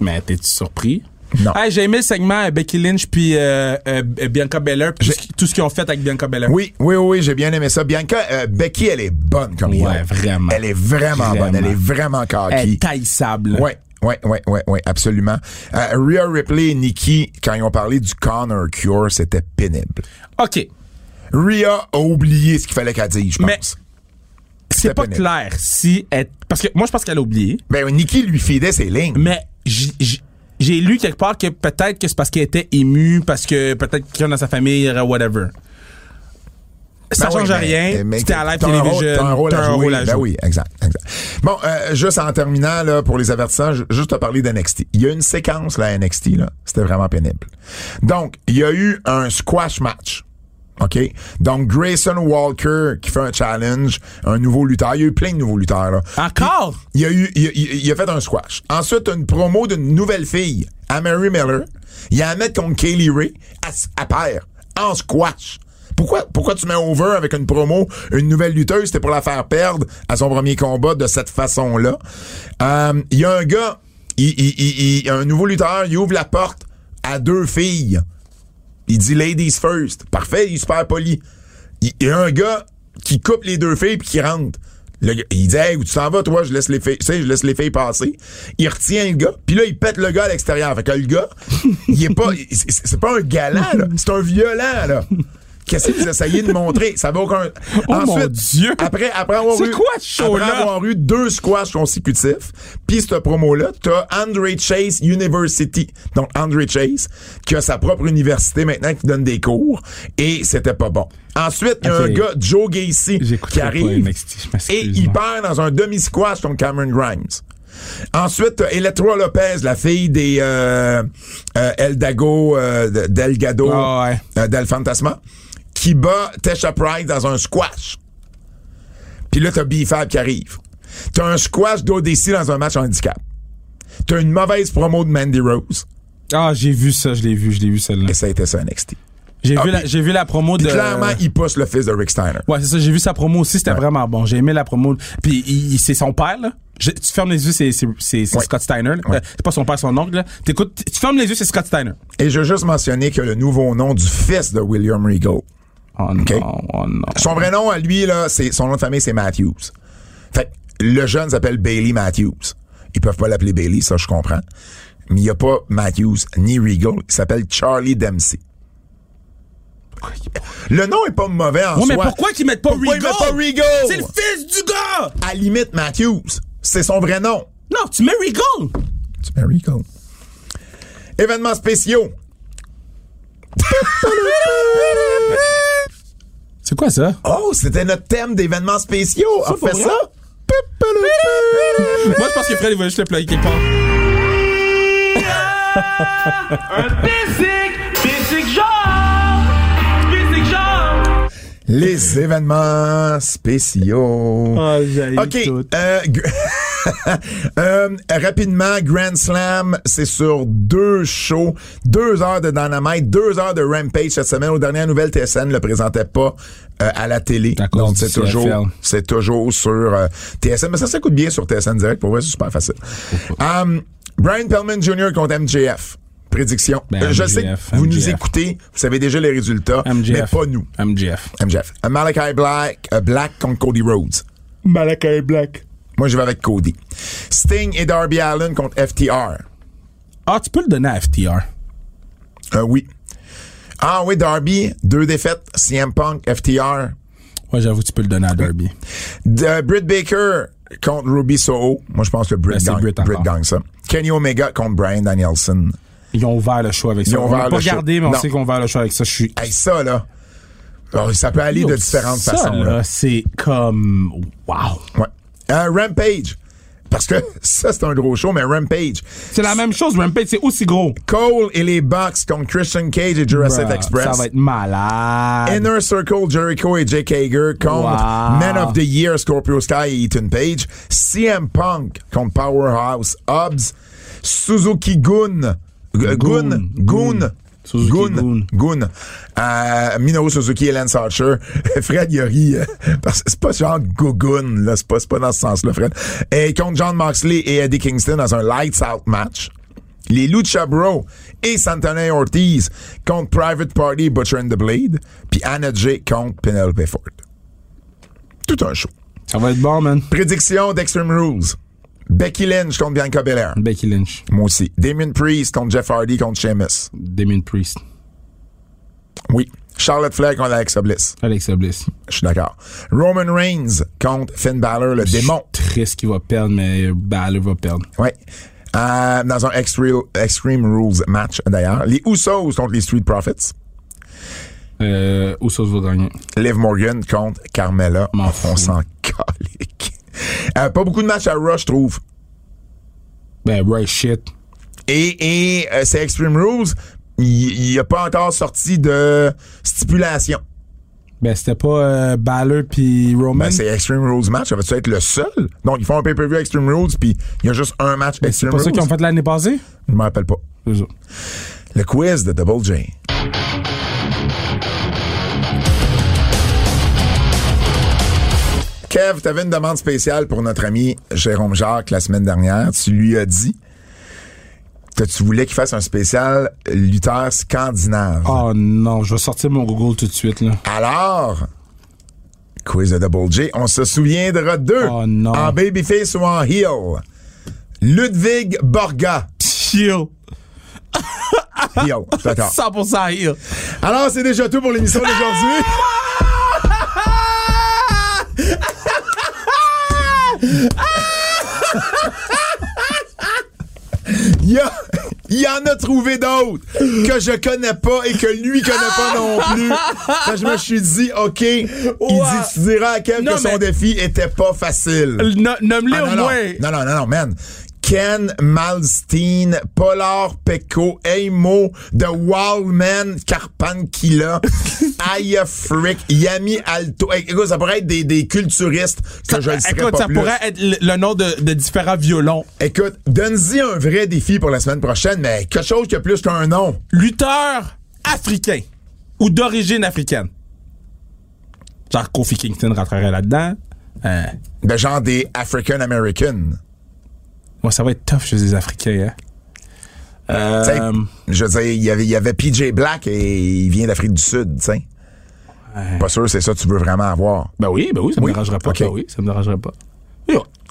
Mais t'es-tu surpris? Non. Hey, j'ai aimé le segment euh, Becky Lynch puis euh, euh, Bianca Belair, puis tout ce qu'ils ont fait avec Bianca Belair. Oui, oui, oui, j'ai bien aimé ça. Bianca, euh, Becky, elle est bonne comme Ouais, vraiment. Elle est vraiment, bonne. Elle est vraiment Elle cocky. est taillissable. Ouais, ouais, ouais, ouais, ouais, absolument. Euh, Rhea Ripley et Nikki, quand ils ont parlé du Connor Cure, c'était pénible. OK. Rhea a oublié ce qu'il fallait qu'elle dise, je pense. Mais- C'est pas pénible. clair si elle... Parce que moi, je pense qu'elle a oublié. Ben, Nikki lui fidait ses lignes. Mais j- j- j'ai lu quelque part que peut-être que c'est parce qu'elle était émue, parce que peut-être quelqu'un dans sa famille, euh, whatever. Ça Ben change oui, rien. mais C'était à live t'as. T'as un rôle t'as à un jouer. rôle à Ben jouer. oui, exact, exact. Bon, euh, juste en terminant, là, pour les avertissants, ju- juste te parler d'NXT. Il y a une séquence, là, NXT, là. C'était vraiment pénible. Donc, il y a eu un squash match. OK? Donc, Grayson Walker qui fait un challenge, un nouveau lutteur. Il y a eu plein de nouveaux lutteurs, là. Encore? Il a eu, il a, il a fait un squash. Ensuite, une promo d'une nouvelle fille, à Mary Miller. Il a à mettre contre Kaylee Ray à, à paire, en squash. Pourquoi, pourquoi tu mets over avec une promo, une nouvelle lutteuse, c'était pour la faire perdre à son premier combat de cette façon-là. Euh, Il y a un gars, il, il, il, il- un nouveau lutteur, il ouvre la porte à deux filles. Il dit ladies first. Parfait, il est super poli. Il y a un gars qui coupe les deux filles puis qui rentre. Il dit hey, tu t'en vas toi, je laisse les filles, tu sais, je laisse les filles passer. Il retient le gars, puis là il pète le gars à l'extérieur. Fait que le gars, [LAUGHS] il est pas c'est pas un galant là, c'est un violent là. Qu'est-ce que vous essayez de montrer? Ça va aucun. Oh mon Dieu! Après, après avoir eu, quoi ce show-là? après avoir eu deux squash consécutifs, puis cette promo-là, t'as Andre Chase University. Donc, Andre Chase, qui a sa propre université maintenant, qui donne des cours, et c'était pas bon. Ensuite, il y a un gars, Joe Gacy, qui arrive, je et il perd dans un demi-squash contre Cameron Grimes. Ensuite, t'as Electra Lopez, la fille des euh, euh, El Dago, euh, de- Delgado, Ah ouais. euh, Del Fantasma, qui bat Tesha Price dans un squash. Puis là, t'as B-Fab qui arrive. T'as un squash d'ODC dans un match handicap. T'as une mauvaise promo de Mandy Rose. Ah, j'ai vu ça, je l'ai vu, je l'ai vu celle-là. Et ça a été ça NXT. J'ai Ah, vu, la- vu la promo de. Clairement, il pousse le fils de Rick Steiner. Ouais, c'est ça, j'ai vu sa promo aussi, c'était Ouais. vraiment bon. J'ai aimé la promo. Puis il- il- c'est son père, là. Je- tu fermes les yeux, c'est, Ouais. Scott Steiner. Ouais. C'est pas son père, son oncle, là. T'écoutes, tu fermes les yeux, c'est Scott Steiner. Et je veux juste mentionner que le nouveau nom du fils de William Regal. Oh oh non. Son vrai nom à lui, là, c'est, son nom de famille, c'est Matthews. Fait que le jeune s'appelle Bailey Matthews. Ils peuvent pas l'appeler Bailey, ça je comprends. Mais il n'y a pas Matthews ni Regal. Il s'appelle Charlie Dempsey. Le nom est pas mauvais en Ouais, soi. mais pourquoi qu'ils mettent pas Pourquoi Regal? ils mettent pas Regal? C'est le fils du gars! À la limite, Matthews. C'est son vrai nom. Non, tu mets Regal! Tu mets Regal. Événements spéciaux. [LAUGHS] C'est quoi ça? Oh, c'était notre thème d'événements spéciaux. On fait ça? [LAUGHS] Moi, je pense que Fred, il va juste le plugger quelque part. [LAUGHS] Un basic, basic genre, basic genre. Les événements spéciaux. Oh, j'ai OK. tout. euh, [LAUGHS] [LAUGHS] euh, rapidement, Grand Slam, c'est sur deux shows, deux heures de Dynamite, deux heures de Rampage cette semaine. Aux dernières nouvelles, TSN le présentait pas euh, à la télé. À Donc, c'est toujours, c'est toujours sur euh, TSN. Mais ça s'écoute bien sur TSN direct. Pour vrai, c'est super facile. Um, Brian Pellman Jr. contre MJF. Prédiction. Ben, Je sais que vous nous écoutez, vous savez déjà les résultats, mais MJF. pas nous. MJF. MJF. Malachi Black, Black contre Cody Rhodes. Malakai Black. Moi, je vais avec Cody. Sting et Darby Allen contre FTR. Ah, tu peux le donner à FTR. Euh, oui. Ah oui, Darby, deux défaites. CM Punk, FTR. Ouais, j'avoue, tu peux le donner à Derby. De Britt Baker contre Ruby Soho. Moi, je pense que Britt Ben, c'est gagne, Britt Britt encore. gagne ça. Kenny Omega contre Brian Danielson. Ils ont ouvert le show avec Ils ça. ont on l'a pas regardé, mais on Non. sait qu'on ouvert le show avec ça. Je suis. Hey, ça, là. oh, ça peut aller de différentes ça, façons. Là. là, c'est comme. Wow. Ouais. Euh, Rampage. Parce que [LAUGHS] ça, c'est un gros show, mais Rampage. C'est la même chose, Rampage, c'est aussi gros. Cole et les Bucks contre Christian Cage et Jurassic Bruh, Express. Ça va être malade. Inner Circle, Jericho et Jake Hager contre Wow. Man of the Year, Scorpio Sky et Ethan Page. CM Punk contre Powerhouse Hobbs. Suzuki Gun. Gun. Gun. Goon. Suzuki. Goon. Goon. Euh, Minoru Suzuki et Lance Archer. [LAUGHS] Fred, il ri, euh, parce que c'est pas genre Gogun, là. C'est pas, pas dans ce sens-là, Fred. Et contre John Moxley et Eddie Kingston dans un Lights Out match. Les Lucha Bro et Santana Ortiz contre Private Party, Butcher and the Blade. Puis Anna J contre Penelope Ford. Tout un show. Ça va être bon, man. Prédiction d'Extreme Rules. Becky Lynch contre Bianca Belair. Becky Lynch. Moi aussi. Damien Priest contre Jeff Hardy contre Sheamus. Damien Priest. Oui. Charlotte Flair contre Alexa Bliss. Alexa Bliss. Je suis d'accord. Roman Reigns contre Finn Balor, le démon. Je suis triste qu'il va perdre, mais Balor va perdre. Ouais. Euh, dans un Extreme, Extreme Rules match, d'ailleurs. Les Usos contre les Street Profits. Euh, Usos va gagner. Liv Morgan contre Carmella. M'en On s'en. Euh, pas beaucoup de matchs à Rush, je trouve. Ben, right shit. Et, et euh, c'est Extreme Rules. Il n'y a pas encore sorti de stipulation. Ben, c'était pas euh, Balor puis Roman. Ben, c'est Extreme Rules match. Ça va-tu être le seul? Donc, ils font un pay-per-view Extreme Rules, puis il y a juste un match Ben, c'est Extreme pas ça Rules. qu'ils ont fait l'année passée? Je me rappelle pas. C'est ça. Le quiz de Double J. Kev, tu avais une demande spéciale pour notre ami Jérôme Jacques la semaine dernière. Tu lui as dit que tu voulais qu'il fasse un spécial lutteur scandinave. Oh non, je vais sortir mon Google tout de suite, là. Alors, quiz de Double J, on se souviendra d'eux. Oh non. En babyface ou en heel? Ludwig Borga. Chill. [LAUGHS] Heel, d'accord. 100% heel. Alors, c'est déjà tout pour l'émission d'aujourd'hui. [LAUGHS] Il y, a- il y en a trouvé d'autres que je connais pas et que lui connaît pas non plus. Fait que je me suis dit, OK, il dit, tu diras à Non, que son mais- défi était pas facile. No- Nomme-les Ah, au non, non. moins. non, non, non, non, man. Ken Malstein, Polar Pecco, Eimo, The Wildman, Carpankila, [LAUGHS] Aya Frick, Yami Alto. Hey, écoute, ça pourrait être des, des culturistes que je le Écoute, pas ça plus. pourrait être le, le nom de, de différents violons. Écoute, donne-y un vrai défi pour la semaine prochaine, mais quelque chose qui a plus qu'un nom. Lutteur africain ou d'origine africaine. Genre Kofi Kingston rentrerait là-dedans. Euh, De genre des African American. Moi, ça va être tough chez les Africains. Hein. T'sais, Euh, je veux dire, il y avait, il y avait PJ Black et il vient d'Afrique du Sud, tu sais. Pas sûr, c'est ça que tu veux vraiment avoir. ben oui, ben oui, ça me Oui, dérangerait pas. Ben oui, ça me dérangerait pas.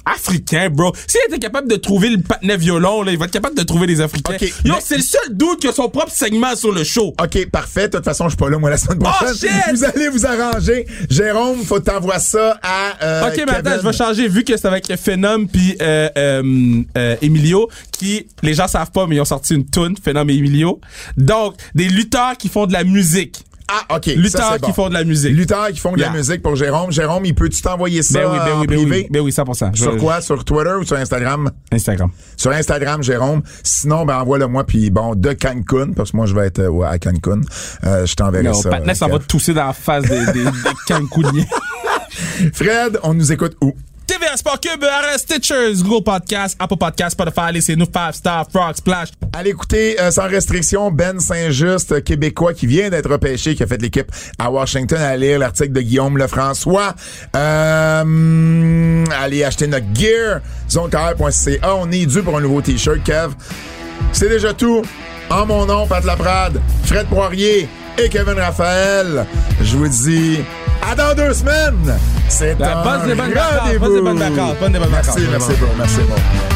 Africain, bro. S'il était capable de trouver le patinet violon, là, il va être capable de trouver des Africains. Ok, Yo, mais- c'est le seul dude qui a son propre segment sur le show. OK, parfait. De toute façon, je suis pas là, moi, la semaine prochaine. Oh, shit! Vous allez vous arranger. Jérôme, faut t'envoyer ça à euh, Ok, Kevin. je vais changer. Vu que c'est avec Phenom puis euh, euh, euh, Emilio, qui les gens savent pas, mais ils ont sorti une tune, Phenom et Emilio. Donc, des lutteurs qui font de la musique. Ah, OK. Lutteurs bon. qui font de la musique. Lutteurs qui font de Yeah. la musique pour Jérôme. Jérôme, il peut-tu t'envoyer ça Ben oui, ben en oui, ben privé? oui. Ben oui, 100%. Je- Sur quoi? Sur Twitter ou sur Instagram? Instagram. Sur Instagram, Jérôme. Sinon, ben envoie-le moi, puis bon, de Cancun, parce que moi, je vais être euh, ouais, à Cancun. Euh, je t'enverrai ça. Patnais, ça va te tousser dans la face des, des, des [LAUGHS] Cancuniens. Fred, on nous écoute où? TVA Sport Cube, RS Stitchers, Google Podcast, Apple Podcast, Spotify, laissez-nous 5 Star, Frog, Splash. Allez écouter euh, sans restriction Ben Saint-Just, euh, québécois qui vient d'être repêché, qui a fait l'équipe à Washington. Allez lire l'article de Guillaume Lefrançois. Euh, allez acheter notre gear, zonecarrière.ca. On est dû pour un nouveau t-shirt, Kev. C'est déjà tout. En mon nom, Pat Laprade, Fred Poirier et Kevin Raphaël. Je vous dis à dans deux semaines. C'est un base des bonnes vacances, rendez-vous. base des bonnes vacances, Merci, merci, bro. Merci, bro.